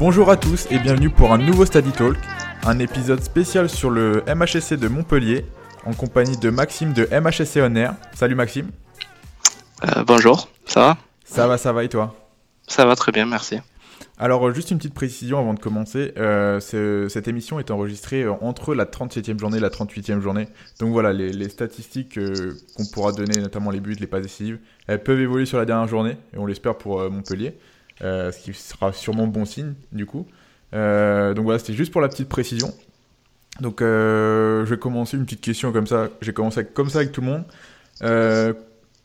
Bonjour à tous et bienvenue pour un nouveau Study Talk, un épisode spécial sur le MHSC de Montpellier, en compagnie de Maxime de MHSC On Air. Salut Maxime. Euh, bonjour, ça va? Ça va, ça va et toi? Ça va très bien, merci. Alors, euh, juste une petite précision avant de commencer. Euh, ce- cette émission est enregistrée entre la 37e journée et la 38e journée. Donc voilà, les, les statistiques euh, qu'on pourra donner, notamment les buts, les passes décisives, elles peuvent évoluer sur la dernière journée, et on l'espère pour Montpellier, ce qui sera sûrement bon signe, du coup. Euh, donc voilà, c'était juste pour la petite précision. Donc, euh, je vais commencer une petite question comme ça. J'ai commencé comme ça avec tout le monde. Euh,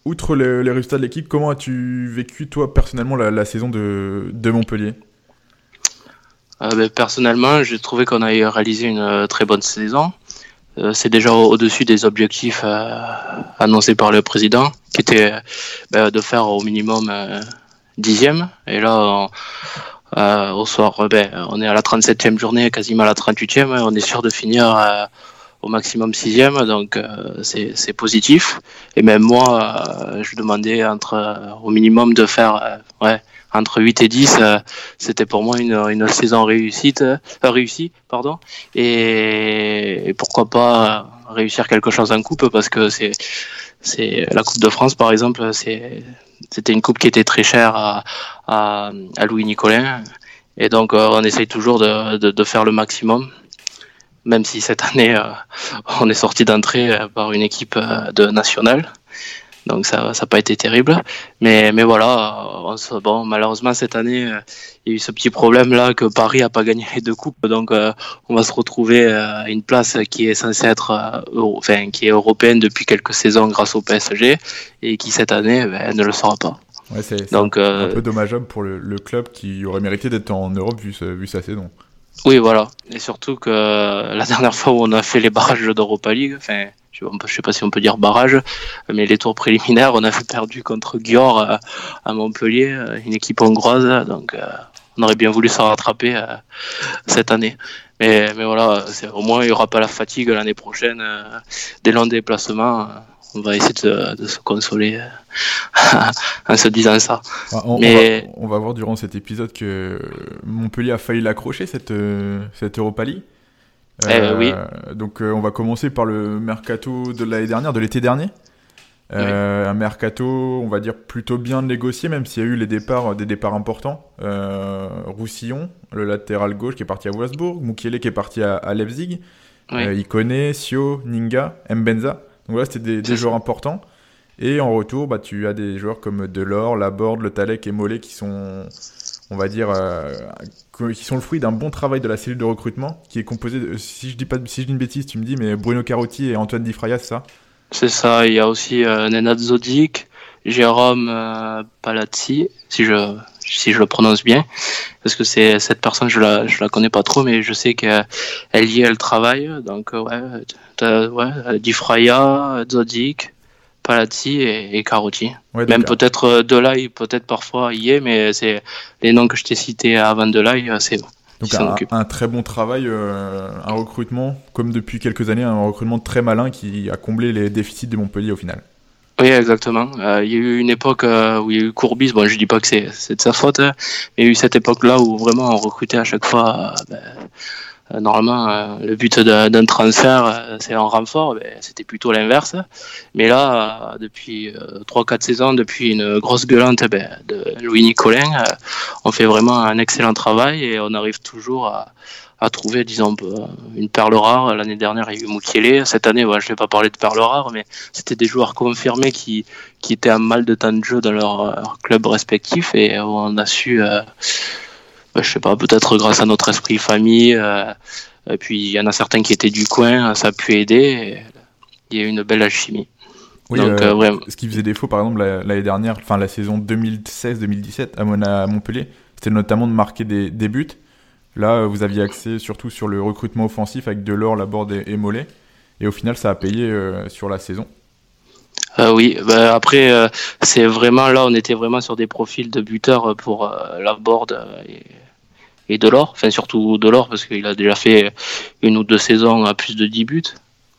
outre le- les résultats de l'équipe, comment as-tu vécu, toi, personnellement, la, saison de, Montpellier? Euh, ben, personnellement, j'ai trouvé qu'on a réalisé une euh, très bonne saison. Euh, c'est déjà au- au-dessus des objectifs euh, annoncés par le président, qui était euh, ben, de faire au minimum euh, dixième. Et là, euh, au soir, euh, ben, on est à la 37e journée, quasiment à la 38e. On est sûr de finir euh, au maximum sixième, donc c'est positif. Et même moi, je demandais entre, au minimum de faire ouais, entre 8 et 10. euh, C'était pour moi une, une saison réussite, réussie. Pardon. Et, et pourquoi pas réussir quelque chose en coupe, parce que c'est la Coupe de France, par exemple, c'était une coupe qui était très chère à, Louis Nicolin. Et donc, euh, on essaye toujours de, faire le maximum, même si cette année, euh, on est sorti d'entrée euh, par une équipe de nationale. Donc, ça n'a pas été terrible. Mais, mais voilà, euh, on se- bon, malheureusement, cette année, euh, il y a eu ce petit problème-là que Paris n'a pas gagné les deux coupes. Donc, euh, on va se retrouver euh, à une place qui est censée être euro- enfin, qui est européenne depuis quelques saisons grâce au PSG et qui, cette année, ben, ne le sera pas. Ouais, c'est Donc, un peu dommageable pour le, le club qui aurait mérité d'être en Europe vu, vu sa saison. Oui, voilà. Et surtout que euh, la dernière fois où on a fait les barrages d'Europa League, enfin, je ne sais pas si on peut dire barrage, mais les tours préliminaires, on avait perdu contre Győr euh, à Montpellier, euh, une équipe hongroise, donc on aurait bien voulu s'en rattraper cette année. Mais, mais voilà, au moins il n'y aura pas la fatigue l'année prochaine. euh, dès l'an déplacement, euh, on va essayer de, de se consoler euh, en se disant ça. Ah, On, on Mais- va, on va voir durant cet épisode que Montpellier a failli l'accrocher, cette, euh, cette Europa League. Eh oui. Donc euh, on va commencer par le mercato de l'année dernière, de l'été dernier. Euh, Un mercato, on va dire, plutôt bien négocié, même s'il y a eu les départs, des départs importants. Roussillon, le latéral gauche qui est parti à Wolfsburg, Mukiele qui est parti à, à Leipzig, Oui. Ikone, Sio, Ninga, Mbenza. Donc voilà, c'était des, joueurs importants. Et en retour, bah, tu as des joueurs comme Delors, Laborde, Le Talec et Mollet qui sont, on va dire, euh, qui sont le fruit d'un bon travail de la cellule de recrutement qui est composée de, si je dis pas, si je dis une bêtise, tu me dis, mais Bruno Carotti et Antoine Di Fraia, c'est ça? C'est ça, il y a aussi euh, Nenad Zodic, Jérôme euh, Palazzi, si je, si je le prononce bien, parce que c'est cette personne, je la, je la connais pas trop, mais je sais qu'elle y est, elle travaille, donc euh, ouais, t'as- ouais, Di Fraia, Zodic, Palazzi et, et Carotti. Ouais, Même peut-être euh, Delay, peut-être parfois y est, mais c'est les noms que je t'ai cités avant Delay, euh, c'est Donc un, un très bon travail, euh, un recrutement, comme depuis quelques années, un recrutement très malin qui a comblé les déficits de Montpellier au final. Oui, exactement. Euh, il y a eu une époque euh, où il y a eu Courbis. Bon, je dis pas que c'est de sa faute, hein, mais il y a eu cette époque-là où vraiment on recrutait à chaque fois. euh, ben, normalement, le but d'un transfert, c'est un renfort. Ben, C'était plutôt l'inverse. Mais là, depuis trois, quatre saisons, depuis une grosse gueulante ben, de Louis Nicolin, on fait vraiment un excellent travail et on arrive toujours à, à trouver, disons, euh, une perle rare. L'année dernière, il y a eu Mukiele. Cette année, ouais, je ne vais pas parler de perle rare, mais c'était des joueurs confirmés qui, qui étaient à mal de temps de jeu dans leur, leur club respectif et on a su, euh, bah, je sais pas, peut-être grâce à notre esprit famille, euh, et puis il y en a certains qui étaient du coin, ça a pu aider. il y a eu une belle alchimie. Oui, Donc, euh, ce qui faisait défaut, par exemple, la- l'année dernière, enfin la saison 2016-2017 à, à Montpellier, c'était notamment de marquer des, des buts. Là, euh, vous aviez axé surtout sur le recrutement offensif avec Delors, Laborde et, et Mollet. Et au final, ça a payé euh, sur la saison. Euh, oui, bah, après, c'est vraiment là, on était vraiment sur des profils de buteurs pour la board euh, et, et Delors, enfin surtout Delors parce qu'il a déjà fait une ou deux saisons à plus de 10 buts.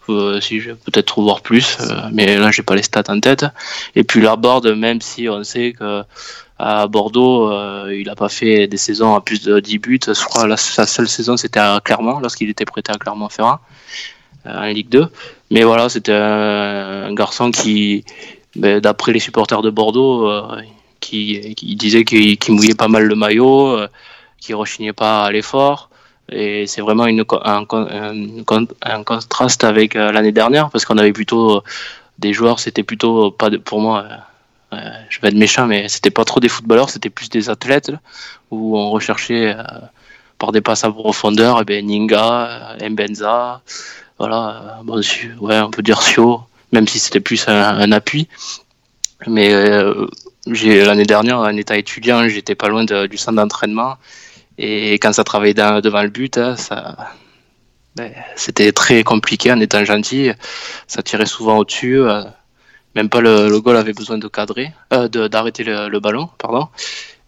Euh, si je peut-être voir plus, euh, mais là j'ai pas les stats en tête. Et puis la board, même si on sait que à Bordeaux, il n'a pas fait des saisons à plus de 10 buts. Je crois que sa seule saison, c'était à Clermont, lorsqu'il était prêté à Clermont-Ferrand, en Ligue 2. Mais voilà, c'était un, garçon qui, ben, d'après les supporters de Bordeaux, qui disait qu'il mouillait pas mal le maillot, qui rechignait pas à l'effort. Et c'est vraiment une, un, contraste avec euh, l'année dernière parce qu'on avait plutôt euh, des joueurs, c'était plutôt pas pour moi, euh, je vais être méchant, mais c'était pas trop des footballeurs, c'était plus des athlètes où on recherchait par des passes à profondeur, eh ben Ninga, Mbenza, voilà, bon, ouais, on peut dire Sio, même si c'était plus un, appui. Mais j'ai l'année dernière, en état étudiant, j'étais pas loin du centre d'entraînement et quand ça travaillait devant le but, hein, ça, ben, c'était très compliqué en étant gentil. Ça tirait souvent au-dessus. Euh, même pas le, le goal avait besoin de cadrer, euh, d'arrêter le, ballon, pardon.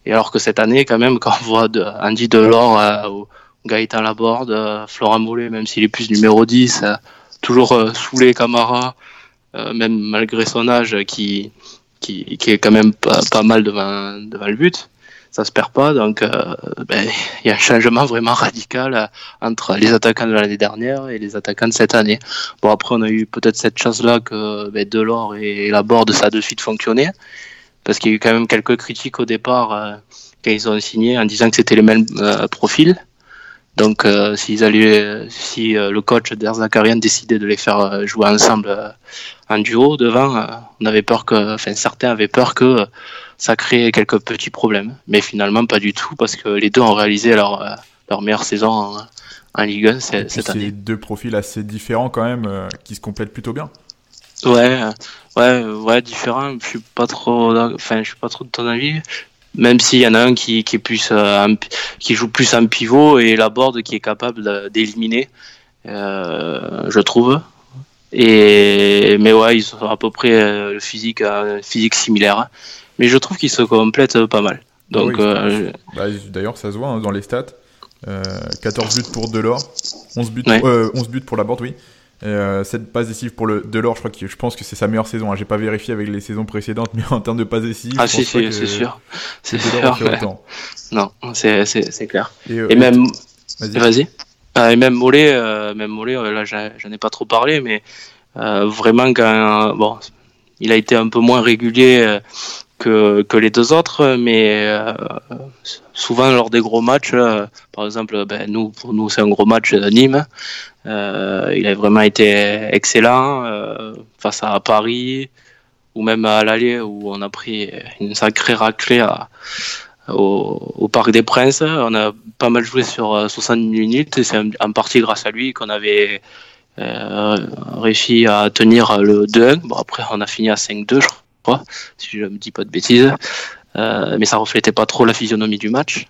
Et alors que cette année, quand même, quand on voit Andy Delors euh, Gaëtan Laborde, Florent Mollet, même s'il est plus numéro 10, euh, toujours sous les Camara, même malgré son âge, qui, qui, qui est quand même pas, pas mal devant, devant le but ça se perd pas. Donc, euh, ben, il y a un changement vraiment radical euh, entre les attaquants de l'année dernière et les attaquants de cette année. Bon, après, on a eu peut-être cette chance-là que ben, Delors et Laborde, ça a de suite fonctionné. Parce qu'il y a eu quand même quelques critiques au départ euh, quand ils ont signé en disant que c'était les mêmes profils. Donc, s'ils allaient, si le coach d'Erzakarian décidait de les faire jouer ensemble en duo devant, on avait peur que, enfin, certains avaient peur que ça crée quelques petits problèmes. Mais finalement, pas du tout, parce que les deux ont réalisé leur, euh, leur meilleure saison en, Ligue 1 cette année. C'est deux profils assez différents quand même, euh, qui se complètent plutôt bien. Ouais, ouais, ouais, différents. Je suis pas trop, enfin, je suis pas trop de ton avis. Même s'il y en a un qui, qui est plus, euh, qui joue plus en pivot et la board qui est capable d'éliminer, je trouve. Et mais ouais, ils ont à peu près le physique, physique similaire mais je trouve qu'ils se complètent euh, pas mal. Donc, euh, bah, D'ailleurs, ça se voit hein, dans les stats. 14 euh, buts pour Delors, 11 buts, 11 buts pour la board, oui. Et, 7 passes décisives pour le Delors, je crois que je pense que c'est sa meilleure saison. Hein. J'ai pas vérifié avec les saisons précédentes, mais en termes de passes décisives, ah si, si c'est sûr, c'est sûr. Non, c'est clair. Et, même, vas-y. Ah, et même Mollet, même Mollet, là j'en ai pas trop parlé, mais vraiment quand bon, il a été un peu moins régulier que, que les deux autres, mais euh, souvent lors des gros matchs, euh, par exemple, ben, nous, pour nous, c'est un gros match de Nîmes. Euh, il a vraiment été excellent face à Paris ou même à l'aller où on a pris une sacrée raclée à, au, au, Parc des Princes. On a pas mal joué sur 60 minutes et c'est en partie grâce à lui qu'on avait réussi à tenir le 2-1. Bon, après, on a fini à 5-2, je crois si je ne me dis pas de bêtises. Euh, mais ça reflétait pas trop la physionomie du match.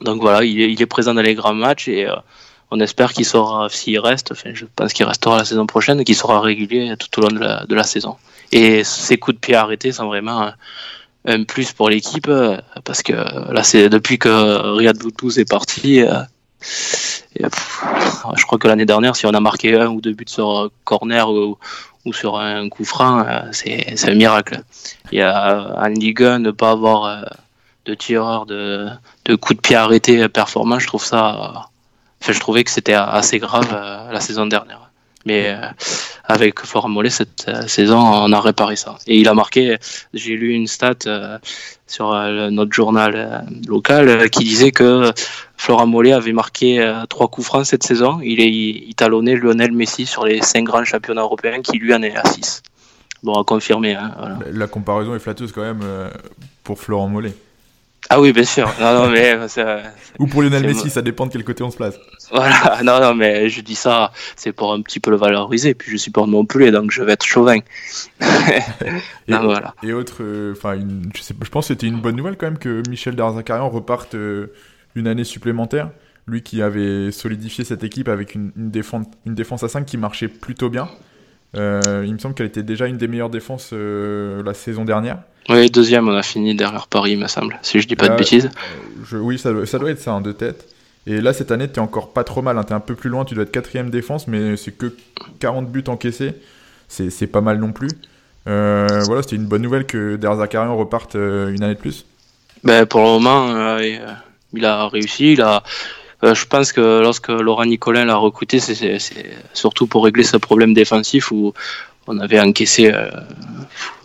Donc voilà, il est, présent dans les grands matchs et euh, on espère qu'il sera, s'il reste, enfin, je pense qu'il restera la saison prochaine qu'il sera régulier tout au long de la, saison. Et ses coups de pied arrêtés sont vraiment un, plus pour l'équipe euh, parce que là, c'est depuis que Riyad Boutouz est parti. je crois que l'année dernière, si on a marqué un ou deux buts sur corner ou, ou sur un coup franc, euh, c'est un miracle. A en Ligue 1, ne pas avoir euh, de tireur de, de coups de pied arrêtés performants, je trouve ça. Enfin, je trouvais que c'était assez grave euh, la saison dernière. Mais avec Florent Mollet, cette saison, on a réparé ça. Et il a marqué, j'ai lu une stat sur notre journal local qui disait que Florent Mollet avait marqué euh, trois coups francs cette saison. Il est talonné Lionel Messi sur les cinq grands championnats européens qui lui en est à 6. Bon, à confirmer. Hein, la comparaison est flatteuse quand même euh, pour Florent Mollet. Ah oui, bien sûr. Non, mais, euh, Ou pour Lionel Messi, ça dépend de quel côté on se place. Voilà, non, non, mais je dis ça, c'est pour un petit peu le valoriser. Puis je suis pas Montpellier, donc je vais être chauvin. et, voilà. et autre, enfin, je, je pense que c'était une bonne nouvelle quand même que Michel Darzacarian reparte une année supplémentaire. Lui qui avait solidifié cette équipe avec une, défense, une défense à 5 qui marchait plutôt bien. Euh, il me semble qu'elle était déjà une des meilleures défenses euh, la saison dernière. Oui, deuxième, on a fini derrière Paris, il me semble, si je dis pas de euh, bêtises. oui, ça, ça, doit être ça, en deux têtes. Et là, cette année, tu es encore pas trop mal. Hein. Tu es un peu plus loin, tu dois être quatrième défense, mais c'est que 40 buts encaissés. C'est pas mal non plus. voilà, c'était une bonne nouvelle que Derzakarian reparte une année de plus. ben, Pour le moment, il a réussi. Il a, je pense que lorsque Laurent Nicolin l'a recruté, c'est surtout pour régler ce problème défensif où on avait encaissé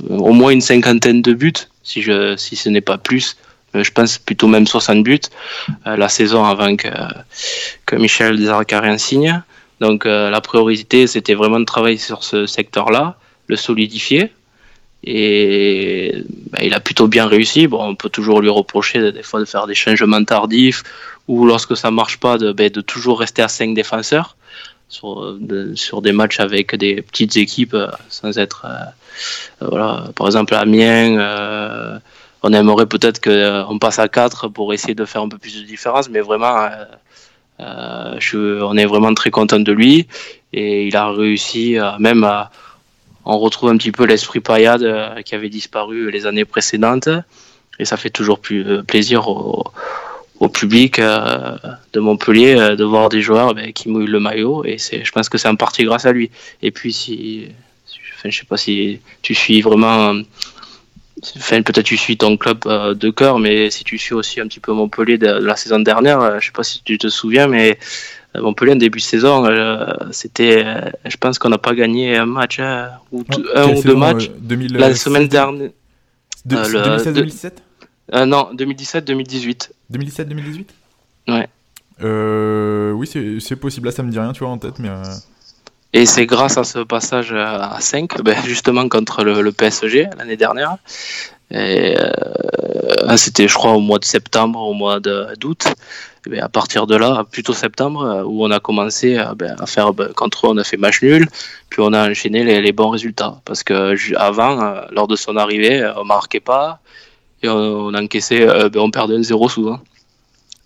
au moins une cinquantaine de buts, si, je, si ce n'est pas plus. Euh, je pense plutôt même 60 buts euh, la saison avant que, que Michel Zarcarien signe. Donc euh, la priorité, c'était vraiment de travailler sur ce secteur-là, le solidifier. Et bah, il a plutôt bien réussi. Bon, on peut toujours lui reprocher des fois de faire des changements tardifs ou lorsque ça marche pas, de, de toujours rester à 5 défenseurs sur, des matchs avec des petites équipes sans être. voilà, par exemple, Amiens on aimerait peut-être qu'on euh, passe à 4 pour essayer de faire un peu plus de différence, mais vraiment, euh, euh, on est vraiment très content de lui et il a réussi même à on retrouve un petit peu l'esprit paillade qui avait disparu les années précédentes. Et ça fait toujours plus plaisir au, public de Montpellier de voir des joueurs ben, qui mouillent le maillot. Et c'est je pense que c'est en partie grâce à lui. Et puis si enfin, je sais pas si tu suis vraiment peut-être tu suis ton club euh, de cœur, mais si tu suis aussi un petit peu Montpellier de, la saison dernière, euh, je sais pas si tu te souviens, mais euh, Montpellier en début de saison, c'était, je pense qu'on n'a pas gagné un match hein, ou un ou deux matchs la semaine dernière. 2016-2017 Non, 2017-2018. 2017-2018 Ouais. oui, c'est possible. Là, ça me dit rien, tu vois, en tête, mais. Et c'est grâce à ce passage à 5, ben justement contre le, PSG l'année dernière. Euh, c'était, je crois, au mois de septembre, au mois d'août. Ben à partir de là, plutôt septembre, où on a commencé ben, à faire ben, contre eux, on a fait match nul, puis on a enchaîné les, bons résultats. Parce que avant, euh, lors de son arrivée, on marquait pas et on, encaissait, euh, ben, on perdait un zéro souvent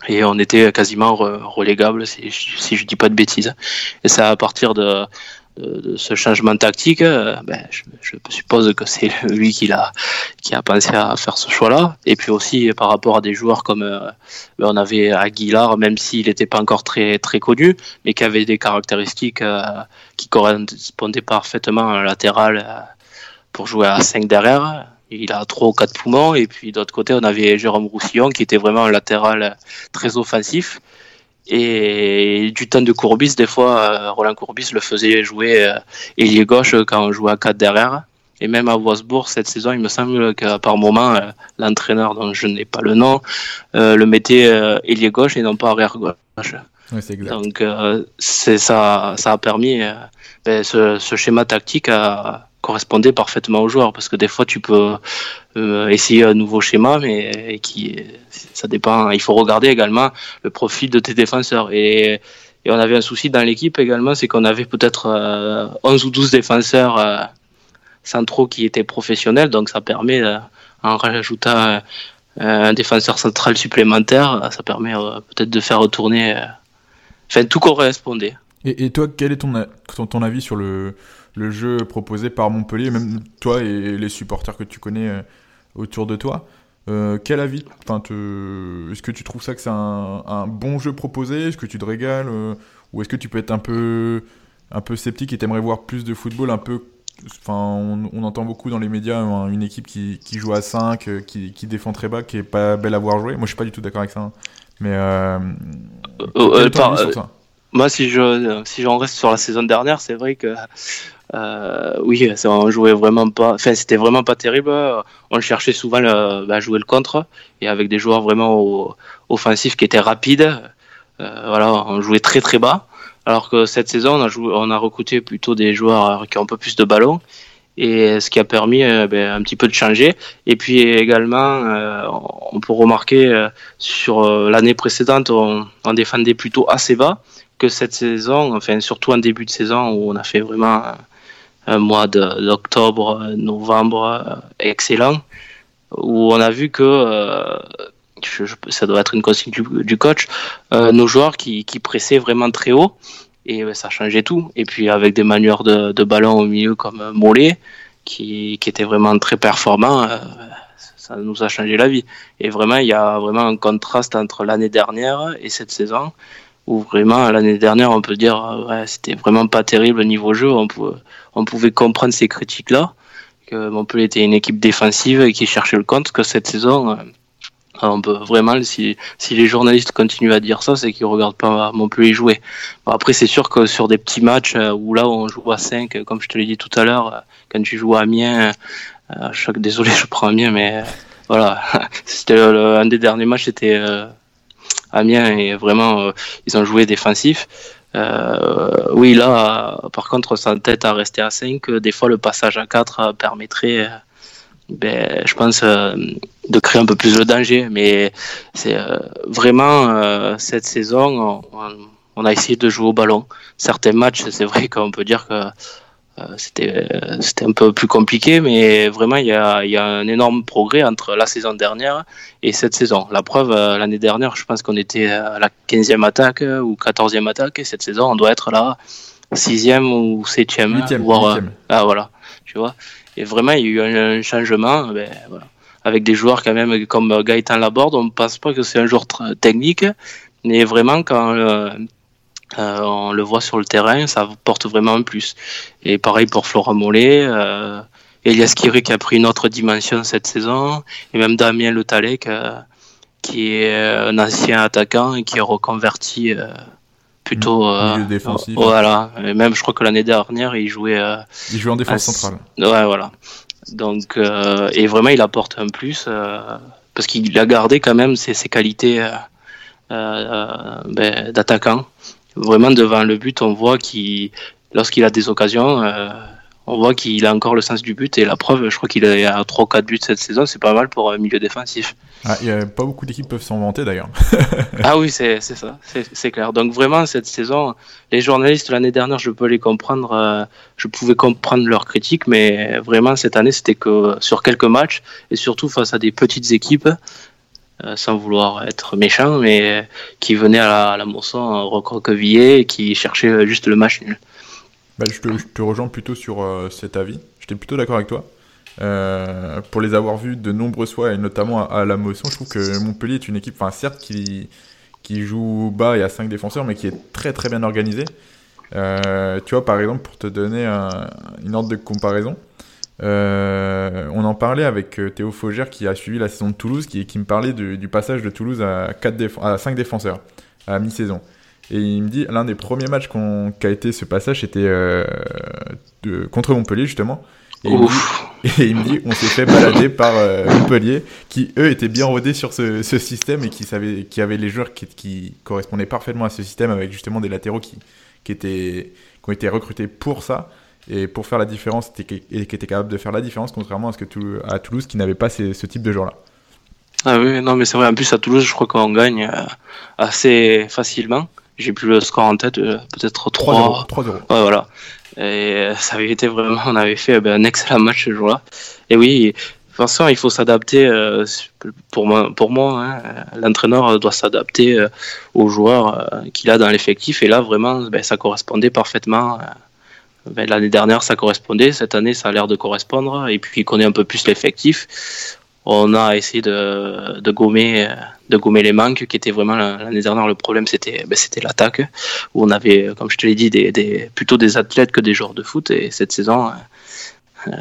et on était quasiment relégable si, si je dis pas de bêtises. Et c'est à partir de, de, ce changement tactique, euh, ben, je, suppose que c'est lui qui a, pensé à faire ce choix-là. Et puis aussi par rapport à des joueurs comme euh, ben, on avait Aguilar, même s'il n'était pas encore très connu, mais qui avait des caractéristiques euh, qui correspondaient parfaitement à un latéral pour jouer à 5 derrière il a trois ou quatre poumons. Et puis d'autre côté, on avait Jérôme Roussillon qui était vraiment un latéral très offensif. Et du temps de Courbis, des fois, euh, Roland Courbis le faisait jouer euh, ailier gauche quand on jouait à 4 derrière. Et même à Wolfsburg, cette saison, il me semble qu'à par moment, euh, l'entraîneur, dont je n'ai pas le nom, le mettait ailier gauche et non pas arrière gauche. Donc, c'est ça, ça a permis ben, ce, ce, schéma tactique à, correspondait parfaitement aux joueurs parce que des fois tu peux euh, essayer un nouveau schéma mais qui ça dépend. Il faut regarder également le profil de tes défenseurs. Et, et on avait un souci dans l'équipe également c'est qu'on avait peut-être 11 euh, ou 12 défenseurs euh, centraux qui étaient professionnels. Donc ça permet en rajoutant un défenseur central supplémentaire ça permet peut-être de faire retourner enfin tout correspondait. Et, et toi quel est ton, ton, ton avis sur le le jeu proposé par Montpellier, même toi et les supporters que tu connais euh, autour de toi. Euh, quel avis enfin, te... Est-ce que tu trouves ça que c'est un, bon jeu proposé? Est-ce que tu te régales euh, Ou est-ce que tu peux être un peu, un peu sceptique et t'aimerais voir plus de football un peu Enfin, on, entend beaucoup dans les médias une équipe qui, qui joue à 5, qui, qui, défend très bas, qui est pas belle à voir jouer. Moi, je suis pas du tout d'accord avec ça. Hein. Mais euh, moi, si je si j'en reste sur la saison dernière, c'est vrai que euh, oui, ça, on jouait vraiment pas. Enfin, c'était vraiment pas terrible. On cherchait souvent le, bah, à jouer le contre et avec des joueurs vraiment offensifs qui étaient rapides. Euh, voilà, on jouait très très bas. Alors que cette saison, on a, recruté plutôt des joueurs qui ont un peu plus de ballon et ce qui a permis euh, ben, un petit peu de changer. Et puis également, on peut remarquer sur l'année précédente, on, on, défendait plutôt assez bas que cette saison, enfin surtout en début de saison où on a fait vraiment un mois d'octobre, novembre euh, excellent, où on a vu que euh, ça doit être une consigne du, coach, euh, nos joueurs qui, qui, pressaient vraiment très haut, et ça changeait tout. Et puis avec des manières de, de ballon au milieu comme Mollet, qui, qui était vraiment très performant, ça nous a changé la vie. Et vraiment, il y a vraiment un contraste entre l'année dernière et cette saison où vraiment l'année dernière on peut dire euh, ouais, c'était vraiment pas terrible au niveau jeu on pouvait, comprendre ces critiques là que Montpellier était une équipe défensive et qui cherchait le compte que cette saison euh, on peut vraiment, si, les journalistes continuent à dire ça, c'est qu'ils regardent pas Montpellier jouer. Bon, après, c'est sûr que sur des petits matchs où là on joue à 5, comme je te l'ai dit tout à l'heure, quand tu joues à Amiens, chaque, désolé, je prends Amiens, mais voilà, c'était un des derniers matchs, c'était Amiens et vraiment ils ont joué défensif. Euh, oui, là, par contre, sa tête à rester à 5, des fois le passage à 4 permettrait, ben, je pense, euh, de créer un peu plus de danger. Mais c'est euh, vraiment cette saison, on, a essayé de jouer au ballon. Certains matchs, c'est vrai qu'on peut dire que euh, c'était euh, c'était un peu plus compliqué, mais vraiment il y a, il y a un énorme progrès entre la saison dernière et cette saison. La preuve, euh, l'année dernière, je pense qu'on était à la 15e attaque ou 14e attaque, et cette saison, on doit être là 6e ou 7e. 8e, voire, Ah voilà, tu vois. Et vraiment, il y a eu un, changement. Ben, voilà. Avec des joueurs quand même comme Gaëtan Laborde, on ne pense pas que c'est un joueur technique, mais vraiment quand euh, on le voit sur le terrain, ça porte vraiment un plus. Et pareil pour Flora Mollet, euh, Elias Kiri qui a pris une autre dimension cette saison, et même Damien Le Talec, euh, qui est un ancien attaquant et qui est reconverti euh, plutôt milieu défensif. Voilà, et même je crois que l'année dernière il jouait. il jouait en défense centrale. Ouais, voilà. Donc et vraiment il apporte un plus parce qu'il a gardé quand même ses, ses qualités ben, d'attaquant vraiment devant le but, on voit qu'il, lorsqu'il a des occasions, euh, on voit qu'il a encore le sens du but. Et la preuve, je crois qu'il a 3 4 buts cette saison, c'est pas mal pour un milieu défensif. Ah, y a pas beaucoup d'équipes peuvent s'en vanter d'ailleurs. ah oui, c'est ça, c'est clair. Donc vraiment, cette saison, les journalistes l'année dernière, je peux les comprendre, euh, je pouvais comprendre leurs critiques, mais vraiment cette année, c'était que sur quelques matchs, et surtout face à des petites équipes, euh, sans vouloir être méchant, mais qui venait à la, à la recroquevillé et qui cherchait juste le match nul. Bah, je, te, rejoins plutôt sur euh, cet avis. J'étais plutôt d'accord avec toi. Euh, pour les avoir vus de nombreuses fois, et notamment à, la motion, je trouve que Montpellier est une équipe, enfin certes, qui, qui joue bas et à 5 défenseurs, mais qui est très très bien organisée. Euh, tu vois, par exemple, pour te donner un, une ordre de comparaison, euh, on en parlait avec euh, Théo Faugère qui a suivi la saison de Toulouse, qui, qui me parlait du, du, passage de Toulouse à, 4 à 5 défenseurs à mi-saison. Et il me dit, l'un des premiers matchs qu'a été ce passage, c'était euh, contre Montpellier justement. Et il, dit, et il, me dit, on s'est fait balader par euh, Montpellier, qui eux étaient bien rodés sur ce, ce système et qui, savaient, qui avaient les joueurs qui, qui, correspondaient parfaitement à ce système, avec justement des latéraux qui, qui, étaient, qui ont été recrutés pour ça et pour faire la différence et qui était capable de faire la différence contrairement à ce que à Toulouse qui n'avait pas ce type de joueur là. Ah oui, non mais c'est vrai. En plus à Toulouse, je crois qu'on gagne euh, assez facilement. J'ai plus le score en tête, euh, peut-être 3 3 euros. Ouais, voilà. Et ça avait été vraiment, on avait fait ben, un excellent match ce jour-là. Et oui, de toute façon, il faut s'adapter. Euh, pour moi, pour moi hein, l'entraîneur doit s'adapter aux joueurs qu'il a dans l'effectif. Et là, vraiment, ben, ça correspondait parfaitement l'année dernière, ça correspondait. Cette année, ça a l'air de correspondre. Et puis, qu'on ait un peu plus l'effectif, on a essayé de, de, gommer, de gommer les manques qui étaient vraiment l'année dernière. Le problème, c'était ben, c'était l'attaque, où on avait, comme je te l'ai dit, des, plutôt des athlètes que des joueurs de foot. Et cette saison, euh,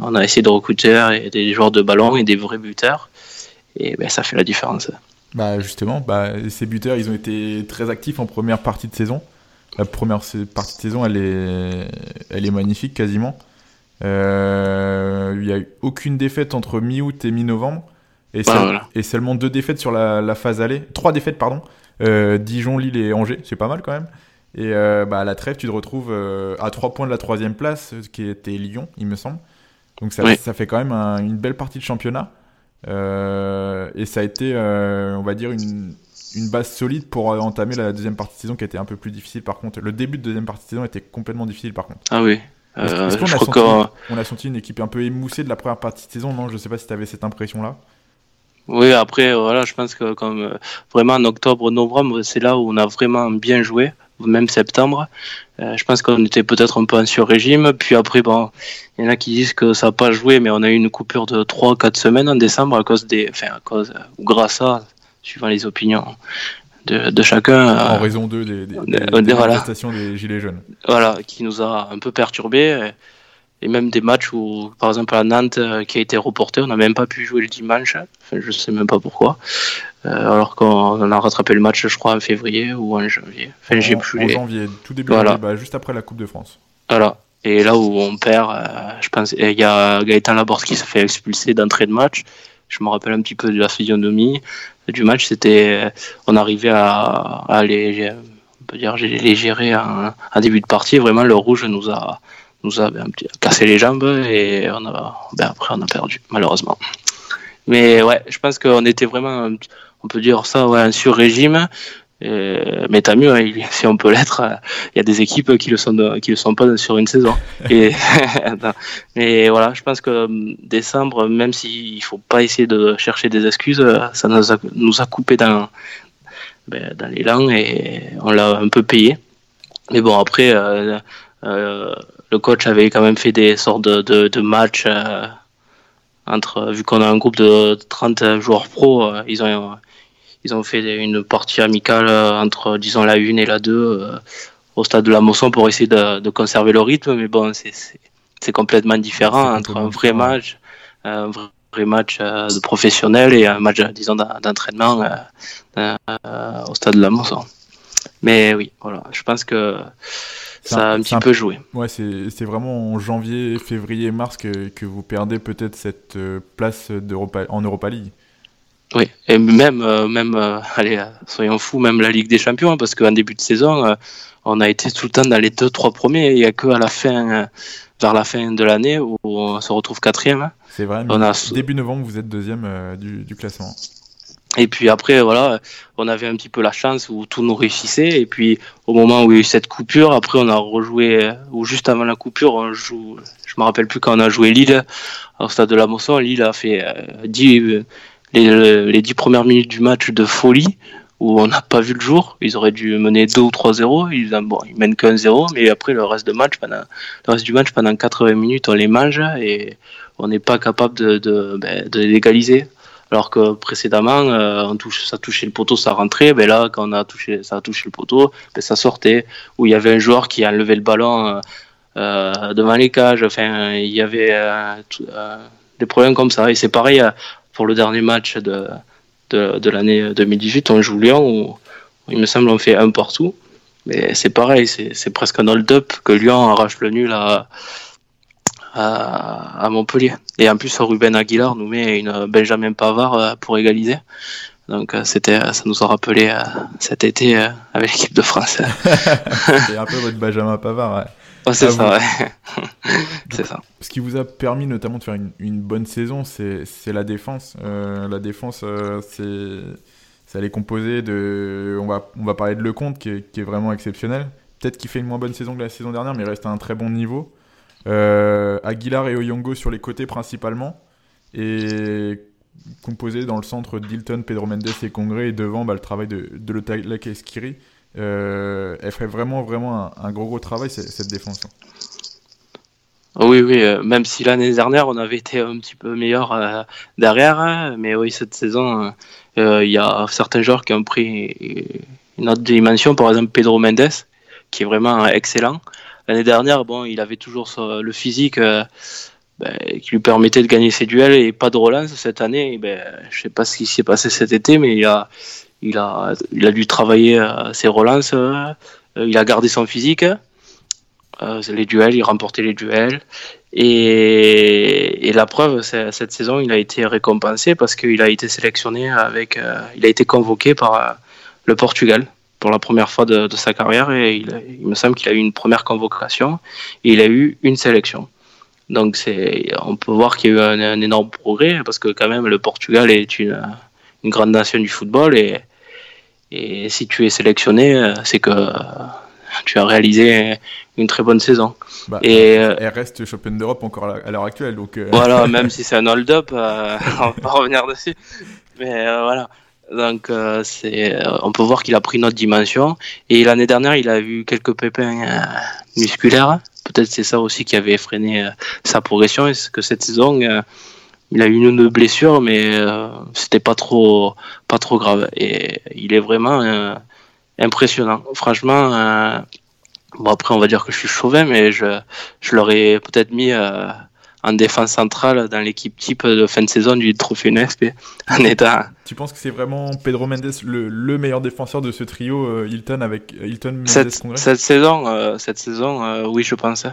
on a essayé de recruter des joueurs de ballon et des vrais buteurs. Et ben, ça fait la différence. Bah justement, bah, ces buteurs, ils ont été très actifs en première partie de saison. La première partie de saison, elle est, elle est magnifique quasiment. Euh, il n'y a eu aucune défaite entre mi-août et mi-novembre. Et, et, seulement deux défaites sur la, phase aller. Trois défaites, pardon. Euh, Dijon, Lille et Angers. C'est pas mal quand même. Et euh, bah, à la trêve, tu te retrouves à trois points de la troisième place, qui était Lyon, il me semble. Donc ça, ça fait quand même une belle partie de championnat. et ça a été, on va dire, une, une base solide pour euh, entamer la deuxième partie de saison qui a été un peu plus difficile par contre. Le début de deuxième partie de saison était complètement difficile par contre. Ah oui. Euh, Est-ce qu'on a, senti, on a senti une équipe un peu émoussée de la première partie de saison? Non, je sais pas si tu avais cette impression-là. Oui, après, voilà, je pense que comme euh, vraiment en octobre, novembre, c'est là où on a vraiment bien joué, même septembre. je pense qu'on était peut-être un peu en sur-régime. Puis après, bon, il y en a qui disent que ça n'a pas joué, mais on a eu une coupure de 3-4 semaines en décembre à cause des. Enfin, à cause, ou grâce à, suivant les opinions de, de chacun. En euh, raison des, des, des, des, manifestations des Gilets jaunes. Voilà, qui nous a un peu perturbés. et même des matchs où, par exemple, à Nantes, qui a été reporté, on n'a même pas pu jouer le dimanche. Enfin, je sais même pas pourquoi. alors qu'on a rattrapé le match, je crois, en février ou en janvier. Enfin, j'ai plus. En janvier, tout début voilà. bah, juste après la Coupe de France. Voilà. Et là où on perd, je pense, il y a Gaëtan Laborde qui se fait expulser d'entrée de match. Je me rappelle un petit peu de la physionomie du match. C'était, on arrivait à, les, on dire, les gérer un, début de partie. Vraiment, le rouge nous a, nous a petit, cassé les jambes et on a, ben après on a perdu malheureusement. Mais ouais, je pense qu'on était vraiment, on peut dire ça, ouais, un sur-régime. Mais tant mieux, hein, si on peut l'être. Il y a des équipes qui le sont, qui le sont pas sur une saison. Et, mais voilà, je pense que hum, décembre, même s'il faut pas essayer de chercher des excuses, ça nous a, nous a coupé dans, ben, dans l'élan et on l'a un peu payé. Mais bon, après, euh, euh, le coach avait quand même fait des sortes de, de, de matchs euh, entre, vu qu'on a un groupe de 30 joueurs pro, euh, ils ont ils ont fait une partie amicale entre disons la 1 et la 2 au stade de la Mosson pour essayer de, de conserver le rythme mais bon c'est complètement différent entre un vrai match un vrai match de professionnel et un match disons d'entraînement au stade de la Mosson mais oui voilà je pense que ça a un petit peu joué. Ouais, c'est vraiment en janvier, février, mars que, que vous perdez peut-être cette euh, place en Europa League. Oui, et même, euh, même euh, allez, soyons fous, même la Ligue des Champions, parce qu'en début de saison, on a été tout le temps dans les deux, trois premiers. Il n'y a que à la fin, vers la fin de l'année, où on se retrouve quatrième. C'est vrai, on a... début novembre, vous êtes deuxième du, du classement. Et puis après, voilà, on avait un petit peu la chance où tout nous réussissait. Et puis au moment où il y a eu cette coupure, après on a rejoué, ou juste avant la coupure, on joue, je me rappelle plus quand on a joué Lille au stade de la Mosson. Lille a fait euh, les, les 10 premières minutes du match de folie où on n'a pas vu le jour. Ils auraient dû mener 2 ou 3-0. Ils, bon, ils mènent qu'un 0, mais après le reste, de match, pendant, le reste du match, pendant 80 minutes, on les mange et on n'est pas capable de, de, ben, de légaliser. Alors que précédemment, euh, on touche, ça touchait le poteau, ça rentrait. Ben là, quand on a touché, ça a touché le poteau, ben ça sortait. Où il y avait un joueur qui a enlevé le ballon euh, euh devant les cages. Enfin, il y avait des problèmes comme ça. Et c'est pareil pour le dernier match de, de, l'année 2018. On joue Lyon où, il me semble on fait un partout. Mais c'est pareil, c'est presque un hold-up que Lyon arrache le nul à à, Montpellier. Et en plus, Ruben Aguilar nous met une Benjamin Pavard euh, pour égaliser. Donc euh, c'était, ça nous a rappelé euh, cet été avec l'équipe de France. c'est un peu votre Benjamin Pavard. Ouais. C'est ça, ouais. c'est ça. Ce qui vous a permis notamment de faire une, bonne saison, c'est, la défense. la défense, c'est, ça est composé de. On va, on va parler de Lecomte qui est, qui est vraiment exceptionnel. Peut-être qu'il fait une moins bonne saison que la saison dernière, mais il reste à un très bon niveau. Euh, Aguilar et Oyongo sur les côtés principalement. Et composé dans le centre Dilton, Pedro Mendes et Congré. Et devant, bah, le travail de, de Lake Esquiri. Euh, elle ferait vraiment, vraiment un, gros, gros travail, cette défense. Oui, oui, euh, même si l'année dernière on avait été un petit peu meilleur derrière, hein, mais oui, cette saison, il y a certains joueurs qui ont pris une autre dimension, par exemple Pedro Mendes, qui est vraiment excellent. L'année dernière, bon, il avait toujours le physique euh, ben, qui lui permettait de gagner ses duels et pas de relance. Cette année, ben, je sais pas ce qui s'est passé cet été, mais il a, il a, il a dû travailler euh, ses relances. Euh, il a gardé son physique. les duels, il remportait les duels. Et, la preuve, cette saison, il a été récompensé parce qu'il a été sélectionné avec, il a été convoqué par le Portugal pour la première fois de, sa carrière et il, me semble qu'il a eu une première convocation et il a eu une sélection. Donc on peut voir qu'il y a eu un, énorme progrès parce que quand même le Portugal est une, une grande nation du football et, et si tu es sélectionné, c'est que tu as réalisé une très bonne saison. Bah, et euh, elle reste championne d'Europe encore à l'heure actuelle, donc. Euh, voilà, même si c'est un hold-up, euh, on va pas revenir dessus. Mais voilà, donc euh, c'est, euh, on peut voir qu'il a pris notre dimension. Et l'année dernière, il a eu quelques pépins euh, musculaires. Peut-être c'est ça aussi qui avait freiné sa progression. Est-ce que cette saison, il a eu une blessure, mais c'était pas trop, pas trop grave. Et il est vraiment impressionnant. Franchement, Bon, après, on va dire que je suis chauvin, mais je, je l'aurais peut-être mis euh, en défense centrale dans l'équipe type de fin de saison du trophée NFP en état. Tu penses que c'est vraiment Pedro Mendes le, le, meilleur défenseur de ce trio euh, Hilton avec euh, Hilton Mendes cette, cette saison, euh, cette saison, euh, oui, je pense.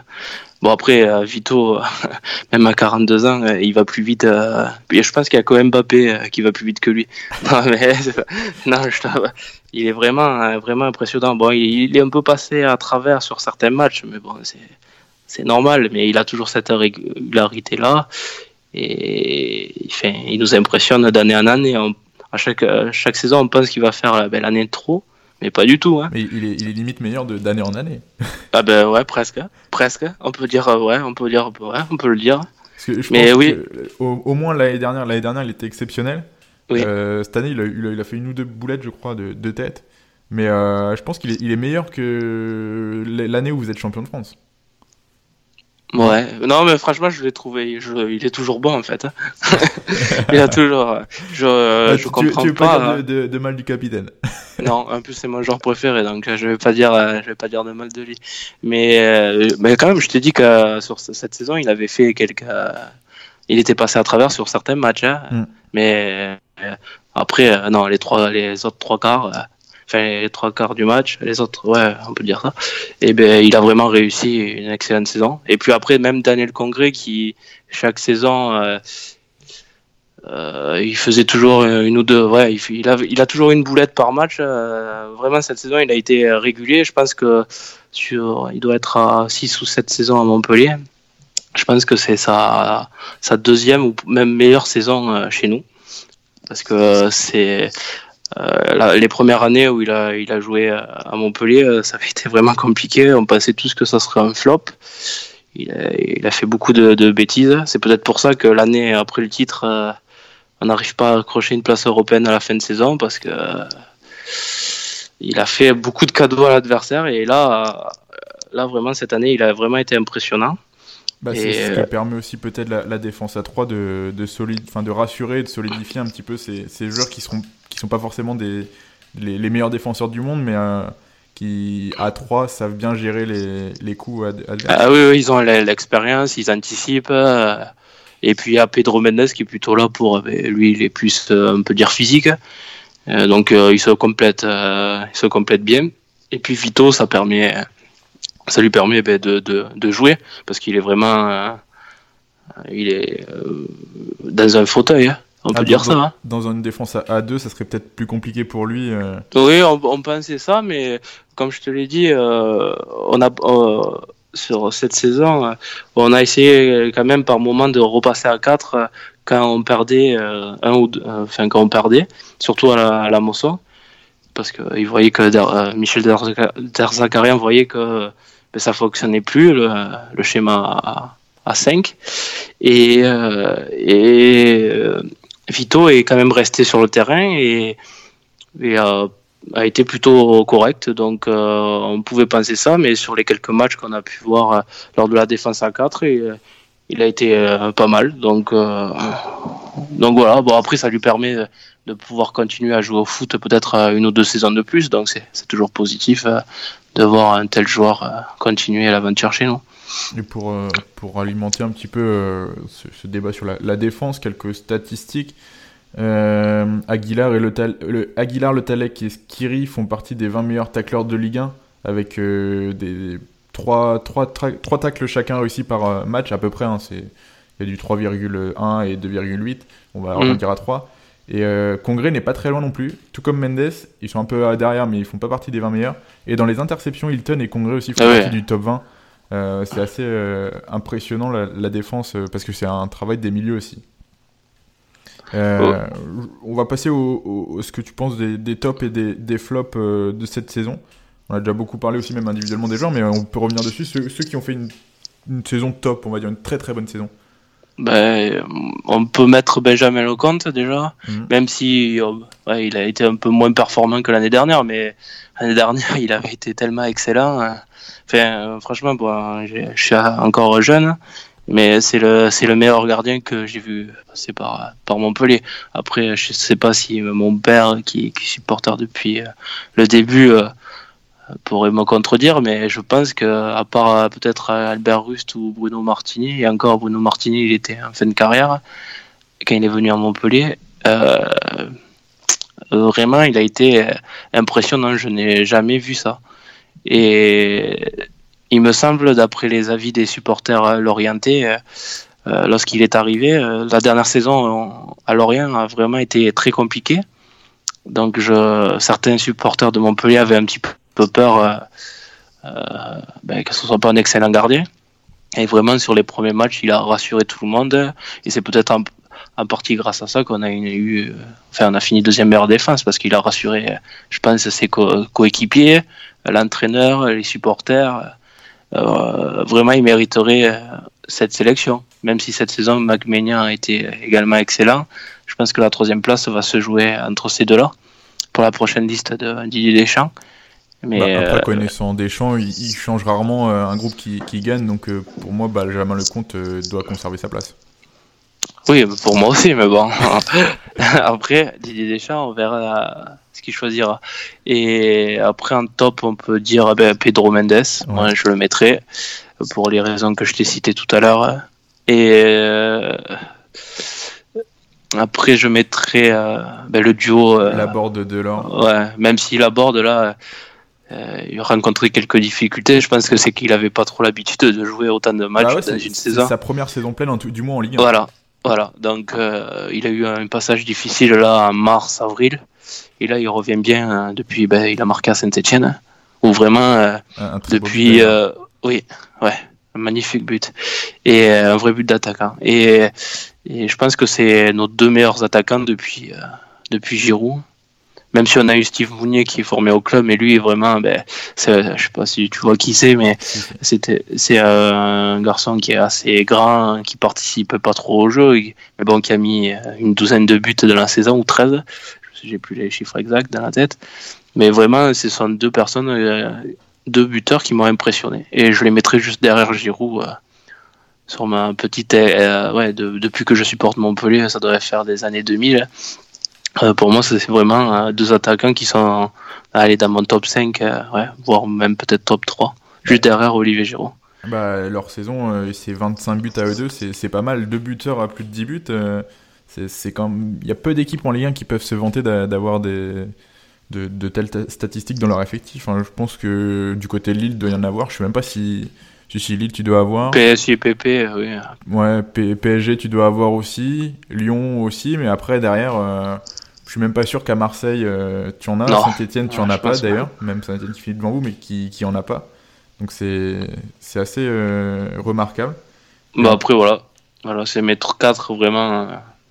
Bon après, euh, Vito, même à 42 ans, il va plus vite. je pense qu'il y a quand même Mbappé qui va plus vite que lui. Non, mais non, je il est vraiment, vraiment impressionnant. Bon, il, il, est un peu passé à travers sur certains matchs, mais bon, c'est c'est normal, mais il a toujours cette régularité-là. Et enfin, il nous impressionne d'année en année. à chaque, chaque saison, on pense qu'il va faire ben, l'année de trop, mais pas du tout. Hein. Mais il est, il est limite meilleur d'année en année. ah ben ouais, presque. Presque. On peut dire, ouais, on peut dire, ouais, on peut le dire. je mais oui. au, au, moins l'année dernière, l'année dernière, il était exceptionnel. Oui. Euh, cette année, il a, il a, fait une ou deux boulettes, je crois, de, de tête. Mais euh, je pense qu'il est, il est meilleur que l'année où vous êtes champion de France. Ouais, non, mais franchement, je l'ai trouvé. Je... Il est toujours bon en fait. il a toujours. Je, ah, je tu, comprends tu veux pas. pas dire de, de, de, mal du capitaine. non, en plus c'est mon joueur préféré, donc je vais pas dire, je vais pas dire de mal de lui. Mais, euh, mais quand même, je te dis que sur cette saison, il avait fait quelques. Il était passé à travers sur certains matchs, hein. mm. mais euh, après, euh, non, les trois, les autres trois quarts, enfin les trois quarts du match, les autres, ouais, on peut dire ça. Et ben, il a vraiment réussi une excellente saison. Et puis après, même Daniel Congré qui chaque saison, euh, euh, il faisait toujours une ou deux, ouais, il, a, il a toujours une boulette par match. Euh, vraiment cette saison, il a été régulier. Je pense que sur, il doit être à 6 ou 7 saisons à Montpellier. Je pense que c'est sa, sa deuxième ou même meilleure saison chez nous. Parce que c'est euh, les premières années où il a, il a joué à Montpellier, euh, ça avait été vraiment compliqué. On pensait tous que ça serait un flop. Il a, il a fait beaucoup de, de bêtises. C'est peut-être pour ça que l'année après le titre, euh, on n'arrive pas à accrocher une place européenne à la fin de saison parce que il a fait beaucoup de cadeaux à l'adversaire et là, là vraiment cette année, il a vraiment été impressionnant. Bah, c'est ce qui permet aussi peut-être la, la, défense à 3 de, de, solide, de rassurer, de solidifier un petit peu ces, ces joueurs qui seront qui sont pas forcément des, les, meilleurs défenseurs du monde, mais euh, qui à 3 savent bien gérer les, les coups adverses. Ah oui, ils ont l'expérience, ils anticipent. Euh, et puis il y a Pedro Mendes qui est plutôt là pour, euh, lui, il est plus, on peut dire, physique. donc il se complète, il se complète bien. Et puis Vito, ça permet ça lui permet ben, de, de, de, jouer parce qu'il est vraiment il est dans un fauteuil on peut ah, dire ça hein. dans une défense à 2 ça serait peut-être plus compliqué pour lui euh... oui on, on, pensait ça mais comme je te l'ai dit euh, on a sur cette saison on a essayé quand même par moment de repasser à 4 quand on perdait un ou deux, enfin quand on perdait surtout à la, à la Mosson parce qu'il voyait que Der, Michel Derzakarian voyait que ben, ça fonctionnait plus, le, le schéma à, à 5. Et, euh, et euh, Vito est quand même resté sur le terrain et, a, été plutôt correct. Donc euh, on pouvait penser ça, mais sur les quelques matchs qu'on a pu voir euh, lors de la défense à 4, et, il a été euh, pas mal. Donc, voilà, bon, après ça lui permet de pouvoir continuer à jouer au foot peut-être une ou deux saisons de plus. Donc c'est toujours positif de voir un tel joueur euh, continuer l'aventure chez nous. Et pour, euh, pour alimenter un petit peu euh, ce, ce, débat sur la, la, défense, quelques statistiques. Aguilar, et le, le, Aguilar, le Talek et Skiri font partie des 20 meilleurs tacleurs de Ligue 1 avec des 3, 3, 3, 3, tacles chacun réussis par match à peu près. Hein, il y a du 3,1 et 2,8. On va mmh. à 3. Et euh, Congrès n'est pas très loin non plus, tout comme Mendes. Ils sont un peu derrière, mais ils font pas partie des 20 meilleurs. Et dans les interceptions, Hilton et Congrès aussi font ah partie du top 20. Euh, c'est assez euh, impressionnant la, la défense euh, parce que c'est un travail des milieux aussi. Euh, oh. On va passer au, au, ce que tu penses des, des tops et des, des flops de cette saison. On a déjà beaucoup parlé aussi même individuellement des joueurs, mais on peut revenir dessus. Ceux, ceux qui ont fait une, une, saison top, on va dire une très très bonne saison ben, on peut mettre Benjamin Lecomte déjà, mmh. même si oh, ouais, il a été un peu moins performant que l'année dernière, mais l'année dernière il avait été tellement excellent. Hein. Enfin, franchement, bon, je suis encore jeune, mais c'est le c'est le meilleur gardien que j'ai vu passer par par Montpellier. Après, je sais pas si mon père, qui, qui est supporter depuis euh, le début, euh, pourrait me contredire, mais je pense que à part peut-être Albert Rust ou Bruno Martini, et encore Bruno Martini, il était en fin de carrière quand il est venu à Montpellier. Euh, vraiment, il a été impressionnant. Je n'ai jamais vu ça. Et il me semble, d'après les avis des supporters lorientais, euh, lorsqu'il est arrivé, euh, la dernière saison à Lorient a vraiment été très compliquée. Donc, certains supporters de Montpellier avaient un petit peu peur euh, ben, que ce soit pas un excellent gardien. Et vraiment, sur les premiers matchs, il a rassuré tout le monde. Et c'est peut-être en, partie grâce à ça qu'on a fini deuxième meilleure défense parce qu'il a rassuré, je pense, ses coéquipiers, l'entraîneur, les supporters. vraiment, il mériterait cette sélection. Même si cette saison, McMania a été également excellent, je pense que la troisième place va se jouer entre ces deux-là pour la prochaine liste de Didier Deschamps. Mais bah, après, euh, connaissant Deschamps, il, change rarement euh, un groupe qui, gagne, donc euh, pour moi, Benjamin Lecomte doit conserver sa place. Oui, pour moi aussi, mais bon. après, Didier Deschamps, on verra ce qu'il choisira. Et après, en top, on peut dire ben, Pedro Mendes. Moi, je le mettrai pour les raisons que je t'ai citées tout à l'heure. Et euh, après, je mettrai euh, ben, le duo. Euh, la borde de là. Ouais, même si la borde là. il a rencontré quelques difficultés. Je pense que c'est qu'il n'avait pas trop l'habitude de jouer autant de matchs bah dans une saison. Sa première saison pleine, du moins en Ligue 1. Voilà, voilà. Donc, il a eu un passage difficile là en mars, avril. Et là, il revient bien depuis. Ben, il a marqué à Saint-Etienne. Ou vraiment, depuis. Oui, ouais, un magnifique but. Et euh, un vrai but d'attaquant. Et, et, je pense que c'est nos deux meilleurs attaquants depuis, euh, depuis Giroud. Même si on a eu Steve Mounier qui est formé au club, mais lui est vraiment, ben, je sais pas si tu vois qui c'est, mais c'était, c'est un garçon qui est assez grand, qui participe pas trop au jeu, mais bon, qui a mis une douzaine de buts dans la saison ou 13. J'ai plus les chiffres exacts dans la tête. Mais vraiment, ce sont deux personnes euh, deux buteurs qui m'ont impressionné. Et je les mettrai juste derrière Giroud euh, sur ma petite. Euh, depuis que je supporte Montpellier, ça devrait faire des années 2000. Euh, pour moi, c'est vraiment deux attaquants qui sont allés dans mon top 5, ouais, voire même peut-être top 3, juste derrière Olivier Giroud. Bah, leur saison, c'est 25 buts à eux deux, c'est pas mal. Deux buteurs à plus de 10 buts, c'est quand Il y a peu d'équipes en Ligue 1 qui peuvent se vanter d'avoir des de, telles statistiques dans leur effectif. Hein. Je pense que du côté de Lille, il doit y en avoir. Je sais même pas si, si, Lille, tu dois avoir. PSG, PP, oui. Ouais, PSG, tu dois avoir aussi. Lyon aussi, mais après, derrière, euh, je suis même pas sûr qu'à Marseille, euh, tu en as. Saint-Etienne, tu en as pas d'ailleurs. Même Saint-Etienne qui devant vous, mais qui, qui en a pas. Donc c'est assez euh, remarquable. Bah après, voilà. Voilà, c'est mettre 4 vraiment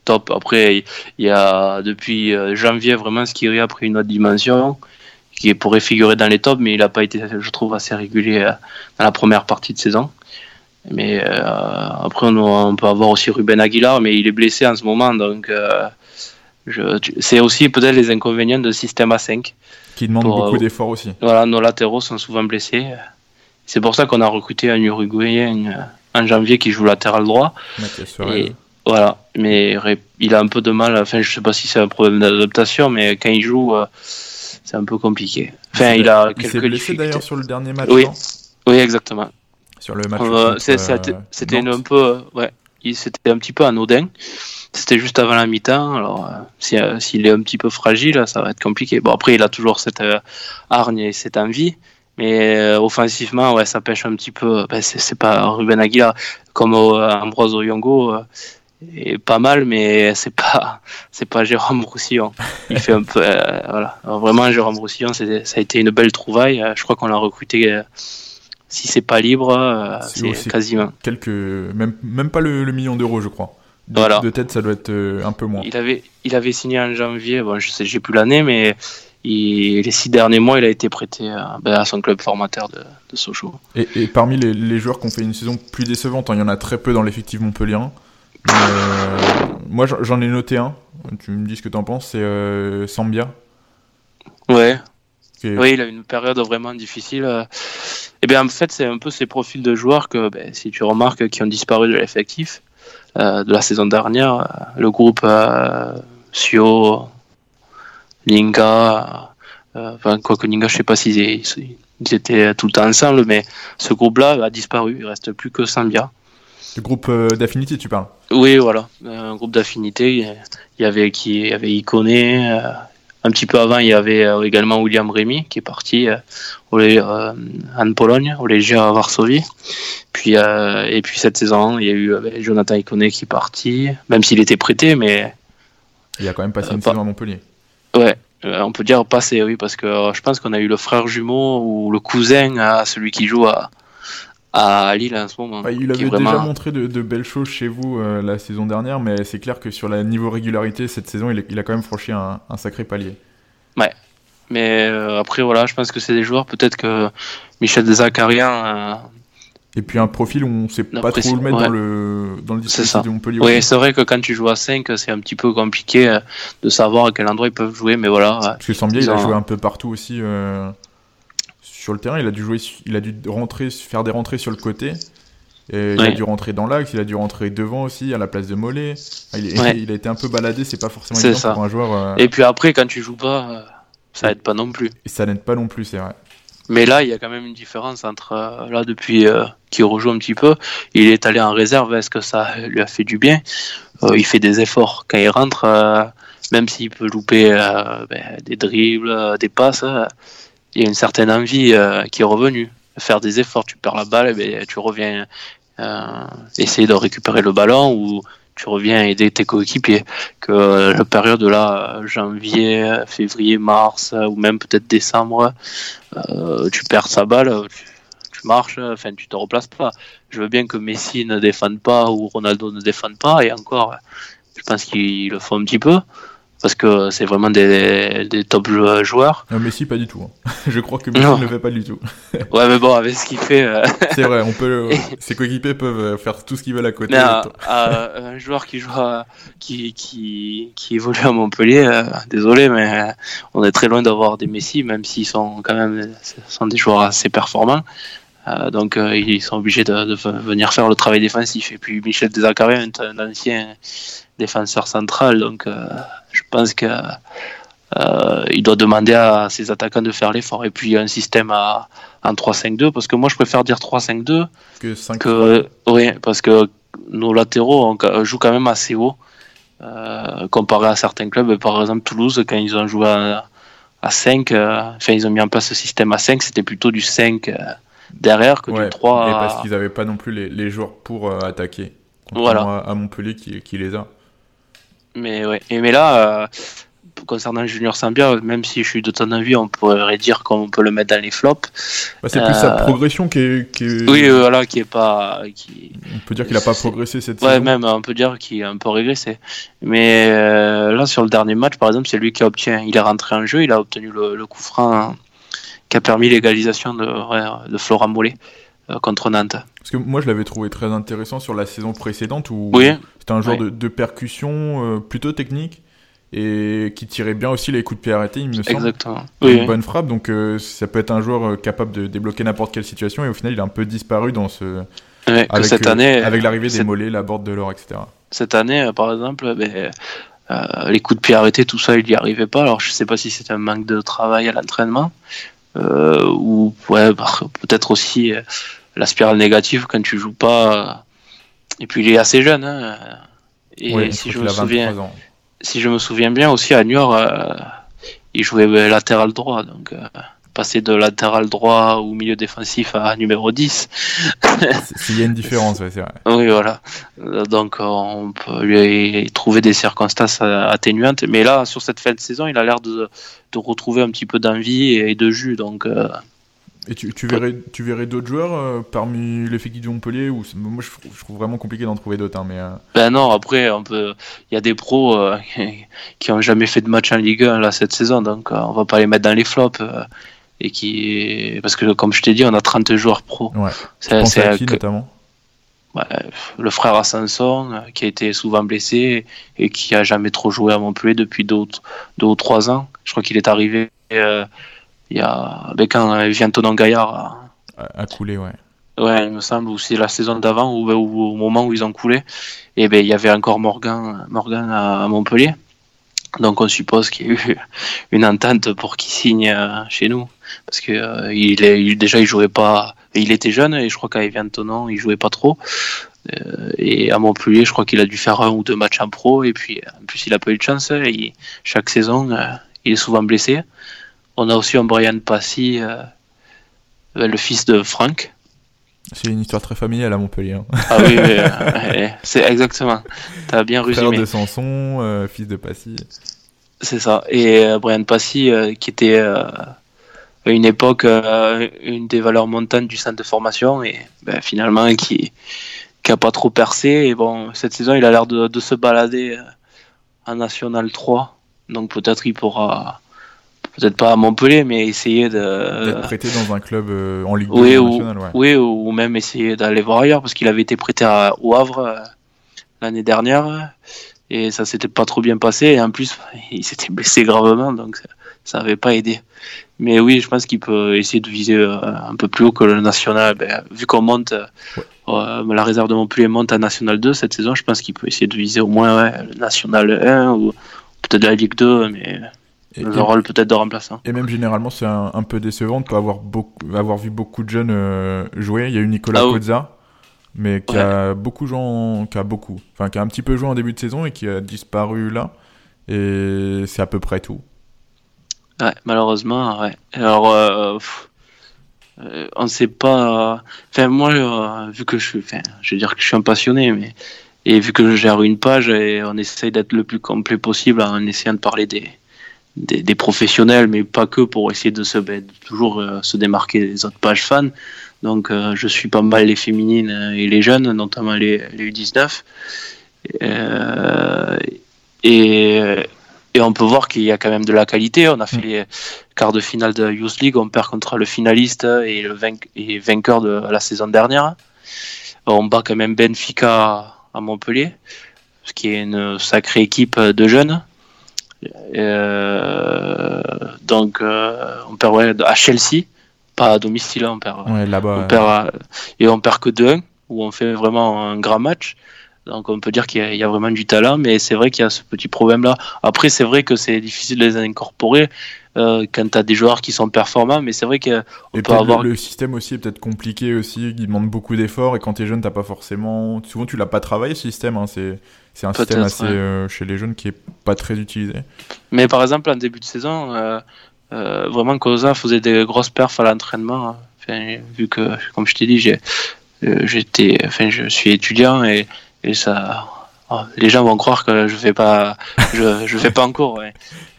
après, il y a depuis euh, janvier vraiment ce qui a pris une autre dimension qui pourrait figurer dans les tops, mais il n'a pas été, je trouve, assez régulier euh, dans la première partie de saison. Mais euh, après, on, peut avoir aussi Ruben Aguilar, mais il est blessé en ce moment, donc c'est aussi peut-être les inconvénients de système A5. Qui demande beaucoup d'efforts aussi. Voilà, nos latéraux sont souvent blessés. C'est pour ça qu'on a recruté un Uruguayen en janvier qui joue latéral droit. Voilà, mais il a un peu de mal. Enfin, je sais pas si c'est un problème d'adaptation, mais quand il joue, euh, c'est un peu compliqué. Enfin, il, a il quelques blessé d'ailleurs sur le dernier match. Oui, oui, exactement. Sur le match. Euh, c'était un peu, euh, ouais, c'était un petit peu anodin. C'était juste avant la mi-temps. Alors, s'il est un petit peu fragile, ça va être compliqué. Bon, après, il a toujours cette hargne et cette envie. Mais offensivement, ouais, ça pêche un petit peu. Ben, c'est pas Ruben Aguilar comme Ambroise Oyongo est pas mal, mais c'est pas c'est pas Jérôme Roussillon. Il fait un peu euh, voilà. vraiment Jérôme Roussillon, ça a été une belle trouvaille. Je crois qu'on l'a recruté. Euh, si c'est pas libre, euh, c'est quasiment. Quelques même même pas le, million d'euros, je crois. De, voilà. de tête, ça doit être un peu moins. Il avait il avait signé en janvier. Bon, je sais, j'ai plus l'année, mais les six derniers mois, il a été prêté ben, à, son club formateur de, de Sochaux. Et, parmi les, les, joueurs qui ont fait une saison plus décevante, hein, il y en a très peu dans l'effectif Montpellier. Euh, moi, j'en ai noté un. Tu me dis ce que t'en penses. C'est euh, Sambia. Ouais. Oui, il a une période vraiment difficile. Et eh bien, en fait, c'est un peu ces profils de joueurs que, ben, si tu remarques, qui ont disparu de l'effectif euh, de la saison dernière. Le groupe Sio, Linga, enfin, quoi que Ninga, je sais pas s'ils ils étaient tout le temps ensemble, mais ce groupe-là a disparu. Il reste plus que Sambia. Le groupe d'affinité, tu parles Oui, voilà, un groupe d'affinité. Il y avait qui, il y avait Iconé, un petit peu avant, il y avait euh, également William Rémy qui est parti euh, euh, en Pologne, au Legia à Varsovie. Puis, et puis cette saison, il y a eu Jonathan Iconé qui est parti, même s'il était prêté, mais. Il a quand même passé une saison à Montpellier. Ouais, on peut dire passé, oui, parce que je pense qu'on a eu le frère jumeau ou le cousin à celui qui joue à, à Lille en ce moment. il avait déjà montré de, belles choses chez vous euh, la saison dernière, mais c'est clair que sur la niveau régularité, cette saison, il, a quand même franchi un, sacré palier. Ouais. Mais euh, après, voilà, je pense que c'est des joueurs, peut-être que Michel Desacariens. Euh, et puis un profil où on sait pas trop le mettre dans le, dans le dispositif de Montpellier. Oui, c'est vrai que quand tu joues à 5, c'est un petit peu compliqué de savoir à quel endroit ils peuvent jouer, mais voilà. Parce que Sambia, il a joué un peu partout aussi sur le terrain. Il a dû jouer, il a dû rentrer, faire des rentrées sur le côté. Et il a dû rentrer dans l'axe, il a dû rentrer devant aussi, à la place de Mollet. Il, il a été un peu baladé, c'est pas forcément évident pour un joueur. Euh, et puis après, quand tu joues pas, euh, ça aide pas non plus. Et ça n'aide pas non plus, c'est vrai. Mais là, il y a quand même une différence entre euh, là depuis qu'il rejoue un petit peu, il est allé en réserve. Est-ce que ça lui a fait du bien? Il fait des efforts quand il rentre, même s'il peut louper ben, des dribbles, des passes il y a une certaine envie euh, qui est revenue. Faire des efforts, tu perds la balle, tu reviens euh, essayer de récupérer le ballon ou tu reviens aider tes coéquipiers. Que euh, la période là, janvier, février, mars ou même peut-être décembre, tu perds sa balle, tu, marches, enfin tu te replaces pas. Je veux bien que Messi ne défende pas ou Ronaldo ne défende pas et encore, je pense qu'il le faut un petit peu parce que c'est vraiment des, des, top joueurs. Non, Messi, pas du tout. Hein. Je crois que Messi ne le fait pas du tout. ouais, mais bon, avec ce qu'il fait. Euh, c'est vrai, on peut, ses coéquipiers peuvent euh, faire tout ce qu'ils veulent à côté. Un joueur qui joue, qui, qui, qui évolue à Montpellier, euh, désolé, mais on est très loin d'avoir des Messi, même s'ils sont quand même sont des joueurs assez performants. donc ils sont obligés de, de, venir faire le travail défensif. Et puis Michel Desacaré, un ancien défenseur central, donc je pense que euh, il doit demander à ses attaquants de faire l'effort. Et puis il y a un système à, en 3-5-2, parce que moi je préfère dire 3-5-2 que 5 Oui, parce que nos latéraux jouent quand même assez haut, euh, comparé à certains clubs. Par exemple, Toulouse, quand ils ont joué à, 5, euh, enfin ils ont mis en place ce système à 5, c'était plutôt du 5 derrière que du 3. Et parce qu'ils n'avaient pas non plus les, joueurs pour attaquer. Voilà. À Montpellier qui, qui les a. Mais ouais. Et mais là, euh, concernant Junior Sambia, même si je suis de ton avis, on pourrait dire qu'on peut le mettre dans les flops. Bah, c'est plus sa euh, progression qui est, Oui, euh, voilà, qui est pas. Qui... On peut dire qu'il a pas progressé cette ouais, saison. même on peut dire qu'il a un peu régressé. Mais là, sur le dernier match, par exemple, c'est lui qui a obtenu. Il est rentré en jeu, il a obtenu le, coup franc qui a permis l'égalisation de, de Flora Mollet contre Nantes. Parce que moi, je l'avais trouvé très intéressant sur la saison précédente où oui. c'était un joueur de, percussion euh, plutôt technique et qui tirait bien aussi les coups de pied arrêtés, il me semble. Exactement. Une bonne frappe, donc euh, ça peut être un joueur euh, capable de débloquer n'importe quelle situation et au final, il a un peu disparu dans ce. avec, cette année, avec l'arrivée des mollets, la borde de l'or, etc. Cette année, par exemple, ben, les coups de pied arrêtés, tout ça, il n'y arrivait pas. Alors, je sais pas si c'est un manque de travail à l'entraînement ou ouais, bah, peut-être aussi la spirale négative quand tu joues pas. Et puis il est assez jeune. Hein. Et si je me souviens, si je me souviens bien aussi à Niort, euh, il jouait latéral droit, donc euh, passer de latéral droit ou milieu défensif à numéro 10. Il y a une différence, c'est vrai. Oui, voilà. Donc on peut lui trouver des circonstances atténuantes, mais là sur cette fin de saison, il a l'air de, de retrouver un petit peu d'envie et de jus, donc. Euh, et tu, tu, verrais, tu verrais d'autres joueurs euh, parmi l'effectif de Montpellier ou Moi, je, trouve vraiment compliqué d'en trouver d'autres. Hein, mais, euh, Ben non, après, il y a des pros euh, qui n'ont jamais fait de match en Ligue 1 là, cette saison, donc on va pas les mettre dans les flops. Et qui... Parce que, comme je t'ai dit, on a 30 joueurs pros. Ouais. C'est qui, notamment le frère Ascenson, qui a été souvent blessé et qui a jamais trop joué à Montpellier depuis deux, deux ou trois ans. Je crois qu'il est arrivé il y a ben, quand vient Tonon Gaillard a, coulé, ouais. Ouais, il me semble, ou c'est la saison d'avant, ou, au moment où ils ont coulé, et ben il y avait encore Morgan, Morgan à, Montpellier. Donc on suppose qu'il y a eu une entente pour qu'il signe chez nous. Parce que est, déjà il jouait pas. Il était jeune et je crois qu'à Evian Tonon il jouait pas trop. et à Montpellier, je crois qu'il a dû faire un ou deux matchs en pro. Et puis en plus il a pas eu de chance. Chaque saison, il est souvent blessé. On a aussi un Brian Passy, le fils de Franck, c'est une histoire très familiale à Montpellier. Hein. Ah oui, c'est exactement. T'as bien résumé. Frère de Sanson, euh, fils de Passy. C'est ça. Et euh, Brian Passy, euh, qui était à une époque une des valeurs montantes du centre de formation, et ben, finalement qui qui a pas trop percé. Et bon, cette saison, il a l'air de, de, se balader en National 3. Donc peut-être il pourra peut-être pas à Montpellier, mais essayer de. D'être prêté dans un club euh, en Ligue 2 oui, ou, Oui, ou même essayer d'aller voir ailleurs, parce qu'il avait été prêté à, au Havre euh, l'année dernière, et ça s'était pas trop bien passé, et en plus, il s'était blessé gravement, donc ça n'avait pas aidé. Mais oui, je pense qu'il peut essayer de viser euh, un peu plus haut que le national. Ben, vu qu'on monte, la réserve de Montpellier monte à National 2 cette saison, je pense qu'il peut essayer de viser au moins le National 1 ou peut-être la Ligue 2, mais le rôle peut-être de remplaçant. Et même généralement, c'est un, peu décevant de pas avoir, beaucoup, avoir vu beaucoup de jeunes euh, jouer. Il y a eu Nicolas ah, mais qui a beaucoup joué qui a beaucoup, enfin qui a un petit peu joué en début de saison et qui a disparu là. Et c'est à peu près tout. Ouais, malheureusement, ouais. Alors, euh, euh, on ne sait pas. Enfin, moi, vu que je suis, enfin, je veux dire que je suis un passionné, mais et vu que je gère une page, et on essaye d'être le plus complet possible en essayant de parler des des, professionnels, mais pas que pour essayer de se ben, toujours euh, se démarquer des autres pages fans. Donc euh, je suis pas mal les féminines et les jeunes, notamment les, les U19. Euh, et, et, on peut voir qu'il y a quand même de la qualité. On a fait les quarts de finale de Youth League, on perd contre le finaliste et le vainqueur de la saison dernière. On bat quand même Benfica à Montpellier, ce qui est une sacrée équipe de jeunes. Euh, donc, euh, on perd à Chelsea, pas à domicile, on perd. là-bas. On perd et on perd que 2-1, où on fait vraiment un grand match. Donc on peut dire qu'il y, a vraiment du talent, mais c'est vrai qu'il y a ce petit problème-là. Après, c'est vrai que c'est difficile de les incorporer euh, quand tu as des joueurs qui sont performants, mais c'est vrai qu'on peut avoir... Le, système aussi est peut-être compliqué aussi, il demande beaucoup d'efforts, et quand tu es jeune, t'as pas forcément... Souvent, tu l'as pas travaillé, ce système. Hein. C'est c'est un système assez euh, chez les jeunes qui est pas très utilisé. Mais par exemple, en début de saison, euh, euh, vraiment Cosa faisait des grosses perfs à l'entraînement. Hein. Enfin, vu que, comme je t'ai dit, j'ai, j'étais, enfin, je suis étudiant et, et ça, oh, les gens vont croire que je fais pas, je, je fais pas en cours.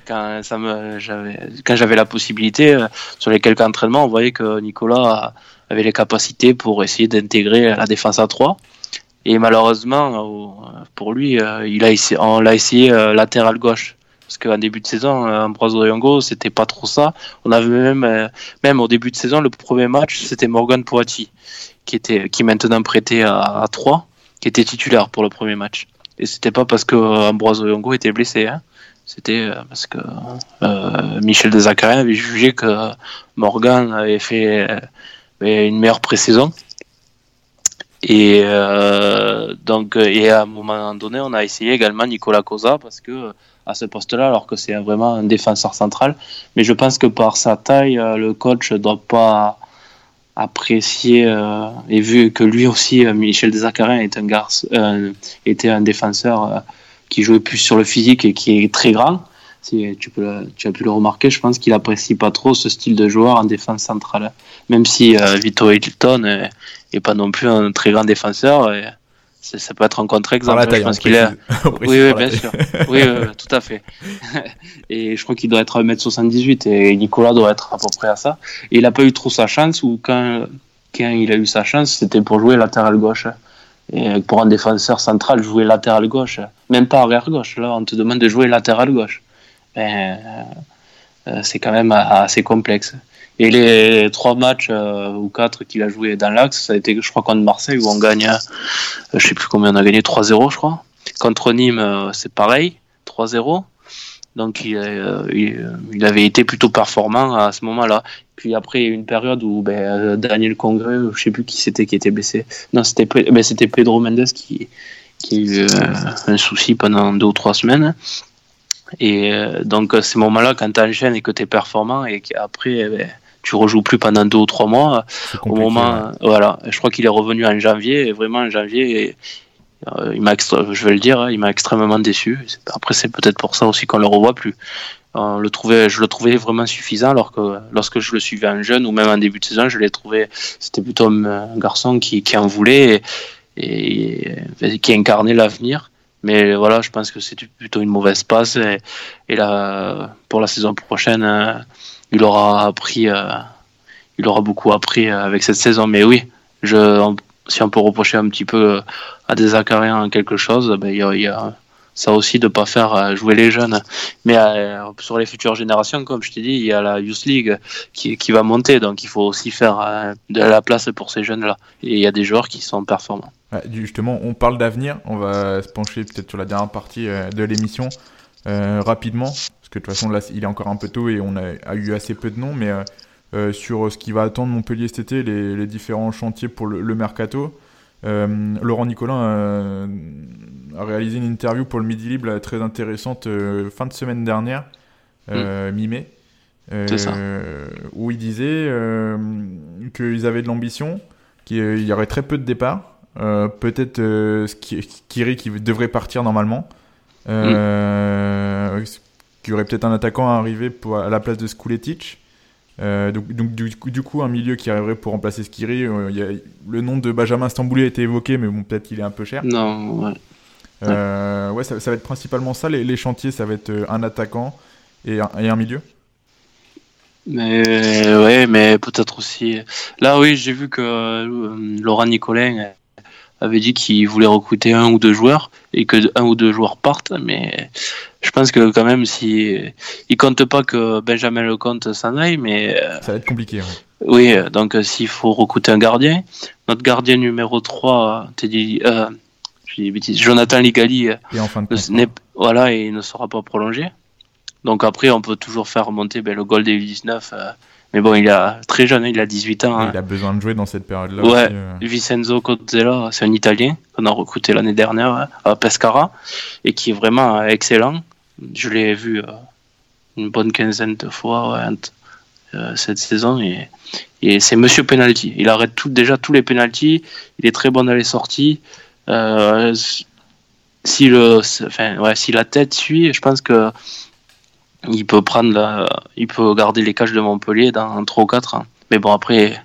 Quand ça me, j'avais, quand j'avais la possibilité sur les quelques entraînements, on voyait que Nicolas avait les capacités pour essayer d'intégrer la défense à 3. Et malheureusement, euh, pour lui, euh, il a essayé, on l'a essayé euh, latéral gauche. Parce qu'en début de saison, Ambroise Oyongo, c'était pas trop ça. On avait même, même au début de saison, le premier match, c'était Morgan Poati, qui était, qui maintenant prêté à, 3, qui était titulaire pour le premier match. Et c'était pas parce que Ambroise Oyongo était blessé, hein. C'était parce que Michel Dezacariens avait jugé que Morgan avait fait une meilleure pré-saison et euh, donc, et à un moment donné, on a essayé également Nicolas Cosa parce que à ce poste-là, alors que c'est vraiment un défenseur central. Mais je pense que par sa taille, euh, le coach ne doit pas apprécier euh, et vu que lui aussi, euh, Michel Desacarins est un garçon, était un défenseur qui jouait plus sur le physique et qui est très grand. Si tu, peux, tu as pu le remarquer, je pense qu'il apprécie pas trop ce style de joueur en défense centrale. Même si Vito Hilton et pas non plus un très grand défenseur. Et ça peut être un contre-exemple. Je pense qu'il est. oui, oui, bien sûr. oui, tout à fait. et je crois qu'il doit être à 1m78 et Nicolas doit être à peu près à ça. Et il n'a pas eu trop sa chance ou quand, quand il a eu sa chance, c'était pour jouer latéral gauche. Et pour un défenseur central, jouer latéral gauche, même pas arrière gauche. Là, on te demande de jouer latéral gauche. Ben, euh, c'est quand même assez complexe. Et les trois matchs euh, ou quatre qu'il a joué dans l'axe, ça a été, je crois, contre Marseille où on gagne, euh, je sais plus combien on a gagné, 3-0, je crois. Contre Nîmes, euh, c'est pareil, 3-0. Donc il, avait été plutôt performant à ce moment-là. Puis après, il y a eu une période où ben, Daniel Congrès, je sais plus qui c'était qui était blessé. Non, c'était ben, Pedro Mendes qui a eu un souci pendant deux ou trois semaines. Et donc, ces moments-là, quand tu enchaînes et que tu es performant et qu'après, eh ben, tu rejoues plus pendant deux ou trois mois, au moment, voilà, je crois qu'il est revenu en janvier, et vraiment en janvier, il m'a, je vais le dire, hein, il m'a extrêmement déçu. Après, c'est peut-être pour ça aussi qu'on le revoit plus le trouvait, je le trouvais vraiment suffisant, alors que lorsque je le suivais en jeune ou même en début de saison, je l'ai trouvé, c'était plutôt un garçon qui, qui en voulait et, qui incarnait l'avenir. Mais voilà, je pense que c'est plutôt une mauvaise passe et, là, pour la saison prochaine, euh, il aura appris, euh, il aura beaucoup appris euh, avec cette saison. Mais oui, si on peut reprocher un petit peu à des Acariens quelque chose, ben, il y a ça aussi de pas faire euh, jouer les jeunes. Mais euh, sur les futures générations, comme je t'ai dit, il y a la Youth League qui, qui, va monter, donc il faut aussi faire euh, de la place pour ces jeunes-là. Et il y a des joueurs qui sont performants. justement, on parle d'avenir, on va se pencher peut-être sur la dernière partie de l'émission rapidement, parce que de toute façon là il est encore un peu tôt et on a, eu assez peu de noms, mais sur ce qui va attendre Montpellier cet été, les, différents chantiers pour le mercato. Euh, Laurent Nicolin euh, a, réalisé une interview pour le Midi Libre très intéressante euh, fin de semaine dernière, mm. mi-mai, où il disait qu'ils avaient de l'ambition, qu'il y aurait très peu de départs, peut-être Kiri qui devrait partir normalement, mm. qu'il y aurait peut-être un attaquant à arriver pour, à la place de Skuletic. Euh, donc, du, coup, un milieu qui arriverait pour remplacer Skiri. Euh, le nom de Benjamin Stambouli a été évoqué, mais bon, peut-être qu'il est un peu cher. Non, ouais. Euh, ouais, ça, va être principalement ça. Les, chantiers, ça va être un attaquant et un, et un milieu. Mais ouais, mais peut-être aussi. Là, oui, j'ai vu que Laurent Nicolin avait dit qu'il voulait recruter un ou deux joueurs et que un ou deux joueurs partent, mais je pense que quand même si il compte pas que Benjamin Lecomte s'en aille, mais euh, ça va être compliqué. Oui, donc euh, s'il faut recruter un gardien, notre gardien numéro 3, dit, euh, Jonathan Ligali, et en fin de voilà, et il ne sera pas prolongé. Donc après, on peut toujours faire remonter ben, le goal des 19 mais bon, il est très jeune, hein, il a 18 ans. Hein. Il a besoin de jouer dans cette période-là. Ouais, euh. Vincenzo Cozzella, c'est un Italien qu'on a recruté l'année dernière hein, à Pescara et qui est vraiment excellent. Je l'ai vu euh, une bonne quinzaine de fois euh, cette saison et, et c'est Monsieur Penalty. Il arrête tout, déjà tous les penalties. Il est très bon dans les sorties. si le, enfin, ouais, si la tête suit, je pense que il peut prendre la, il peut garder les cages de Montpellier dans 3 ou 4 ans. Mais bon, après,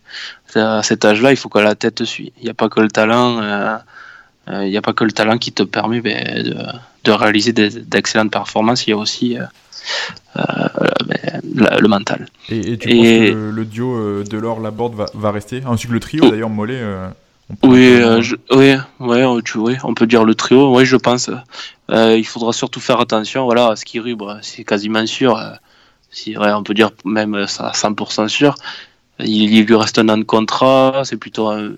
à cet âge-là, il faut que la tête suit. Il n'y a pas que le talent, euh, euh, il n'y a pas que le talent qui te permet ben, de, de, réaliser d'excellentes performances. Il y a aussi euh, ben, le mental. Et, tu penses que le, duo de l'or Laborde va, va rester? Ainsi que le trio, d'ailleurs, Mollet oui, euh, oui, ouais, tu, oui, on peut dire le trio, oui, je pense. Euh, il faudra surtout faire attention, voilà, à ce qui bah, c'est quasiment sûr. Euh, si, on peut dire même à 100% sûr. Il, lui reste un an de contrat, c'est plutôt un,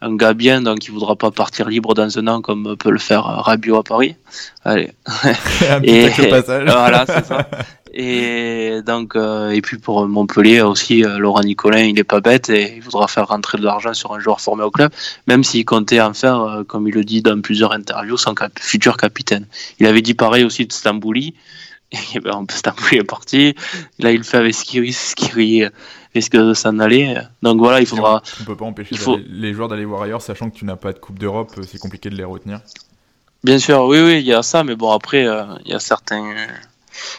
un, gars bien, donc il voudra pas partir libre dans un an comme peut le faire Rabiot à Paris. Allez. un petit passage. voilà, c'est ça. Et donc, euh, et puis pour Montpellier aussi, euh, Laurent Nicolin, il est pas bête et il voudra faire rentrer de l'argent sur un joueur formé au club, même s'il comptait en faire, euh, comme il le dit dans plusieurs interviews, son futur capitaine. Il avait dit pareil aussi de Stambouli. Et ben, Stambouli est parti. Là, il le fait avec Skiri. Skiri risque de s'en aller. Donc voilà, il faudra. On peut pas empêcher les joueurs d'aller voir ailleurs, sachant que tu n'as pas de Coupe d'Europe, c'est compliqué de les retenir. Bien sûr, oui, oui, il y a ça, mais bon, après, il y a certains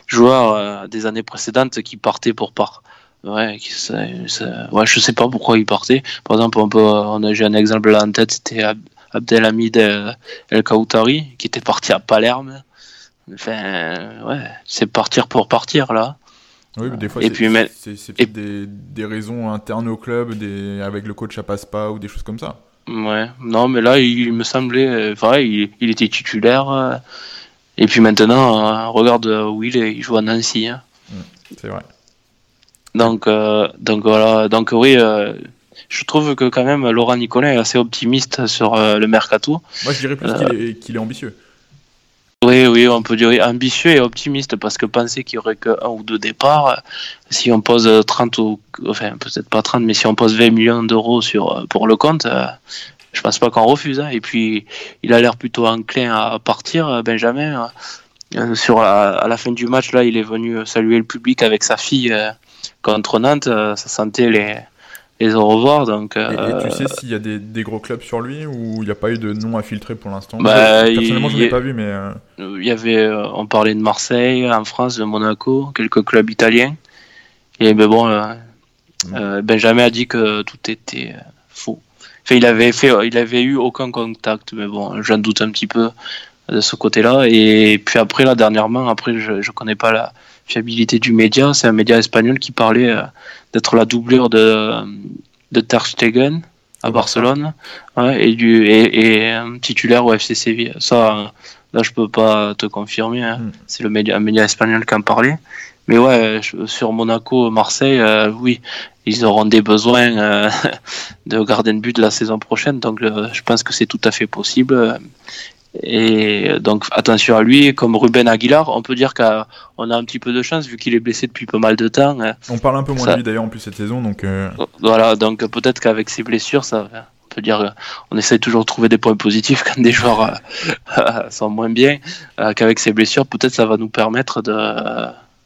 joueurs euh, des années précédentes qui partaient pour part. Ouais, ouais, je sais pas pourquoi ils partaient. Par exemple, on, peut, on a eu un exemple là en tête, c'était Abdelhamid euh, El Kaoutari qui était parti à Palerme. Enfin, ouais, c'est partir pour partir là. Oui, mais des fois, c'est et... des, des, raisons internes au club, des, avec le coach ça passe pas ou des choses comme ça. Ouais, non, mais là, il, me semblait, enfin, il, il était titulaire. Euh, et puis maintenant, euh, regarde où il est, il joue à Nancy. Hein. Mm, c'est vrai. Donc, euh, donc voilà, donc oui, euh, je trouve que quand même Laurent Nicolas est assez optimiste sur le mercato. Moi, je dirais plus qu'il est, ambitieux. Oui, oui, on peut dire ambitieux et optimiste parce que penser qu'il y aurait qu'un ou deux départs, si on pose 30 ou, enfin peut-être pas 30, mais si on pose 20 millions d'euros sur pour le compte, je pense pas qu'on refuse. Hein. Et puis, il a l'air plutôt enclin à partir, euh, Benjamin. sur à la fin du match, là, il est venu saluer le public avec sa fille contre Nantes. ça sentait les, les au revoir. Donc, et, tu sais s'il y a des, des, gros clubs sur lui ou il n'y a pas eu de nom infiltré pour l'instant? Bah, Personnellement, je ne l'ai pas vu, mais. Il y avait, on parlait de Marseille, en France, de Monaco, quelques clubs italiens. Et mais bon, euh, Benjamin a dit que tout était. Enfin, il avait fait, il avait eu aucun contact, mais bon, j'en doute un petit peu de ce côté-là. Et puis après, là, dernièrement, après, je, je connais pas la fiabilité du média. C'est un média espagnol qui parlait euh, d'être la doublure de, de Ter Stegen à Barcelone ouais, et du et, et titulaire au FC Séville. Ça, là, je peux pas te confirmer. Hein. Hmm. C'est le média, un média espagnol qui en parlait. Mais ouais, sur Monaco, Marseille, euh, oui, ils auront des besoins euh, de gardien de but de la saison prochaine. Donc, euh, je pense que c'est tout à fait possible. Et donc, attention à lui. Comme Ruben Aguilar, on peut dire qu'on a un petit peu de chance vu qu'il est blessé depuis pas mal de temps. On parle un peu moins de lui d'ailleurs en plus cette saison. Donc, Voilà, donc peut-être qu'avec ses blessures, ça, on peut dire, on essaie toujours de trouver des points positifs quand des joueurs sont moins bien. qu'avec ses blessures, peut-être ça va nous permettre de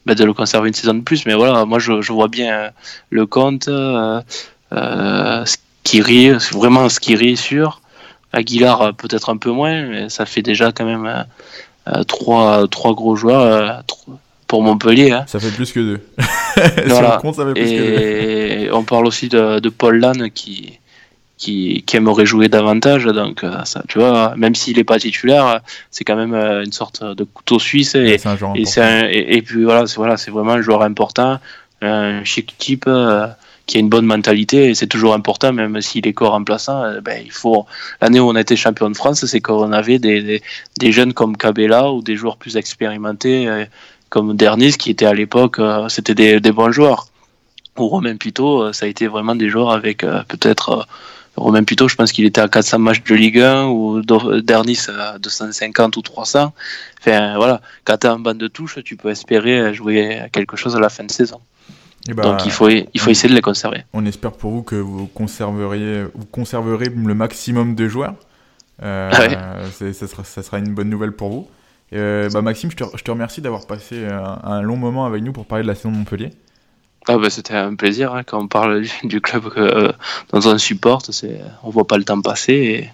bah, de le conserver une saison de plus. Mais voilà, moi je, je vois bien euh, le compte, euh, euh, Skiri, vraiment Skiri sûr. Aguilar euh, peut-être un peu moins, mais ça fait déjà quand même trois, trois gros joueurs pour Montpellier. Hein. Ça fait plus que deux. voilà. on compte, ça fait plus Et que deux. on parle aussi de, de Paul Lannes qui, qui, qui aimerait jouer davantage. Donc, euh, ça, tu vois, même s'il n'est pas titulaire, c'est quand même euh, une sorte de couteau suisse. Et, et, et, puis voilà, c'est voilà, vraiment un joueur important, un chic type euh, qui a une bonne mentalité. Et c'est toujours important, même s'il est corps remplaçant. Ben, il faut l'année où on a été champion de France, c'est qu'on avait des, des, des, jeunes comme Cabella ou des joueurs plus expérimentés comme Dernis, qui était à l'époque, c'était des, des bons joueurs. Ou Romain Pito, ça a été vraiment des joueurs avec peut-être Romain plutôt, je pense qu'il était à 400 matchs de Ligue 1 ou Dernis à 250 ou 300. Enfin, voilà, quand tu as un banc de touche, tu peux espérer jouer quelque chose à la fin de saison. Eh ben, Donc il faut, il faut essayer de les conserver. On espère pour vous que vous conserveriez, vous conserverez le maximum de joueurs. Euh, ah ça, sera, ça, sera, une bonne nouvelle pour vous. Euh, bah Maxime, je te, je te remercie d'avoir passé un, un, long moment avec nous pour parler de la saison de Montpellier. Ah bah c'était un plaisir hein, quand on parle du club que, euh, dont on supporte, c'est on voit pas le temps passer et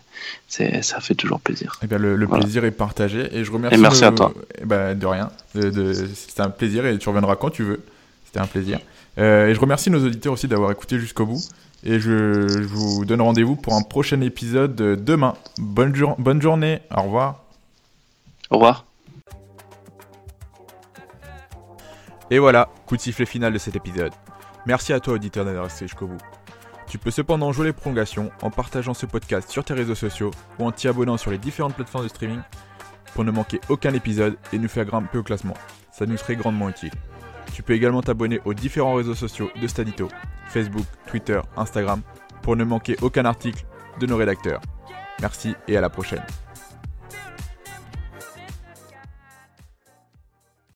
ça fait toujours plaisir. Et eh bien le, le plaisir est partagé et je remercie. Et merci à toi. Eh ben, de rien, c'était un plaisir et tu reviendras quand tu veux. C'était un plaisir. Euh, et je remercie nos auditeurs aussi d'avoir écouté jusqu'au bout. Et je, je vous donne rendez-vous pour un prochain épisode demain. Bonne, jour bonne journée. Au revoir. Au revoir. Et voilà, coup de sifflet final de cet épisode. Merci à toi auditeur d'être resté jusqu'au bout. Tu peux cependant jouer les prolongations en partageant ce podcast sur tes réseaux sociaux ou en t'y abonnant sur les différentes plateformes de streaming pour ne manquer aucun épisode et nous faire grimper au classement. Ça nous serait grandement utile. Tu peux également t'abonner aux différents réseaux sociaux de Stadito, Facebook, Twitter, Instagram, pour ne manquer aucun article de nos rédacteurs. Merci et à la prochaine.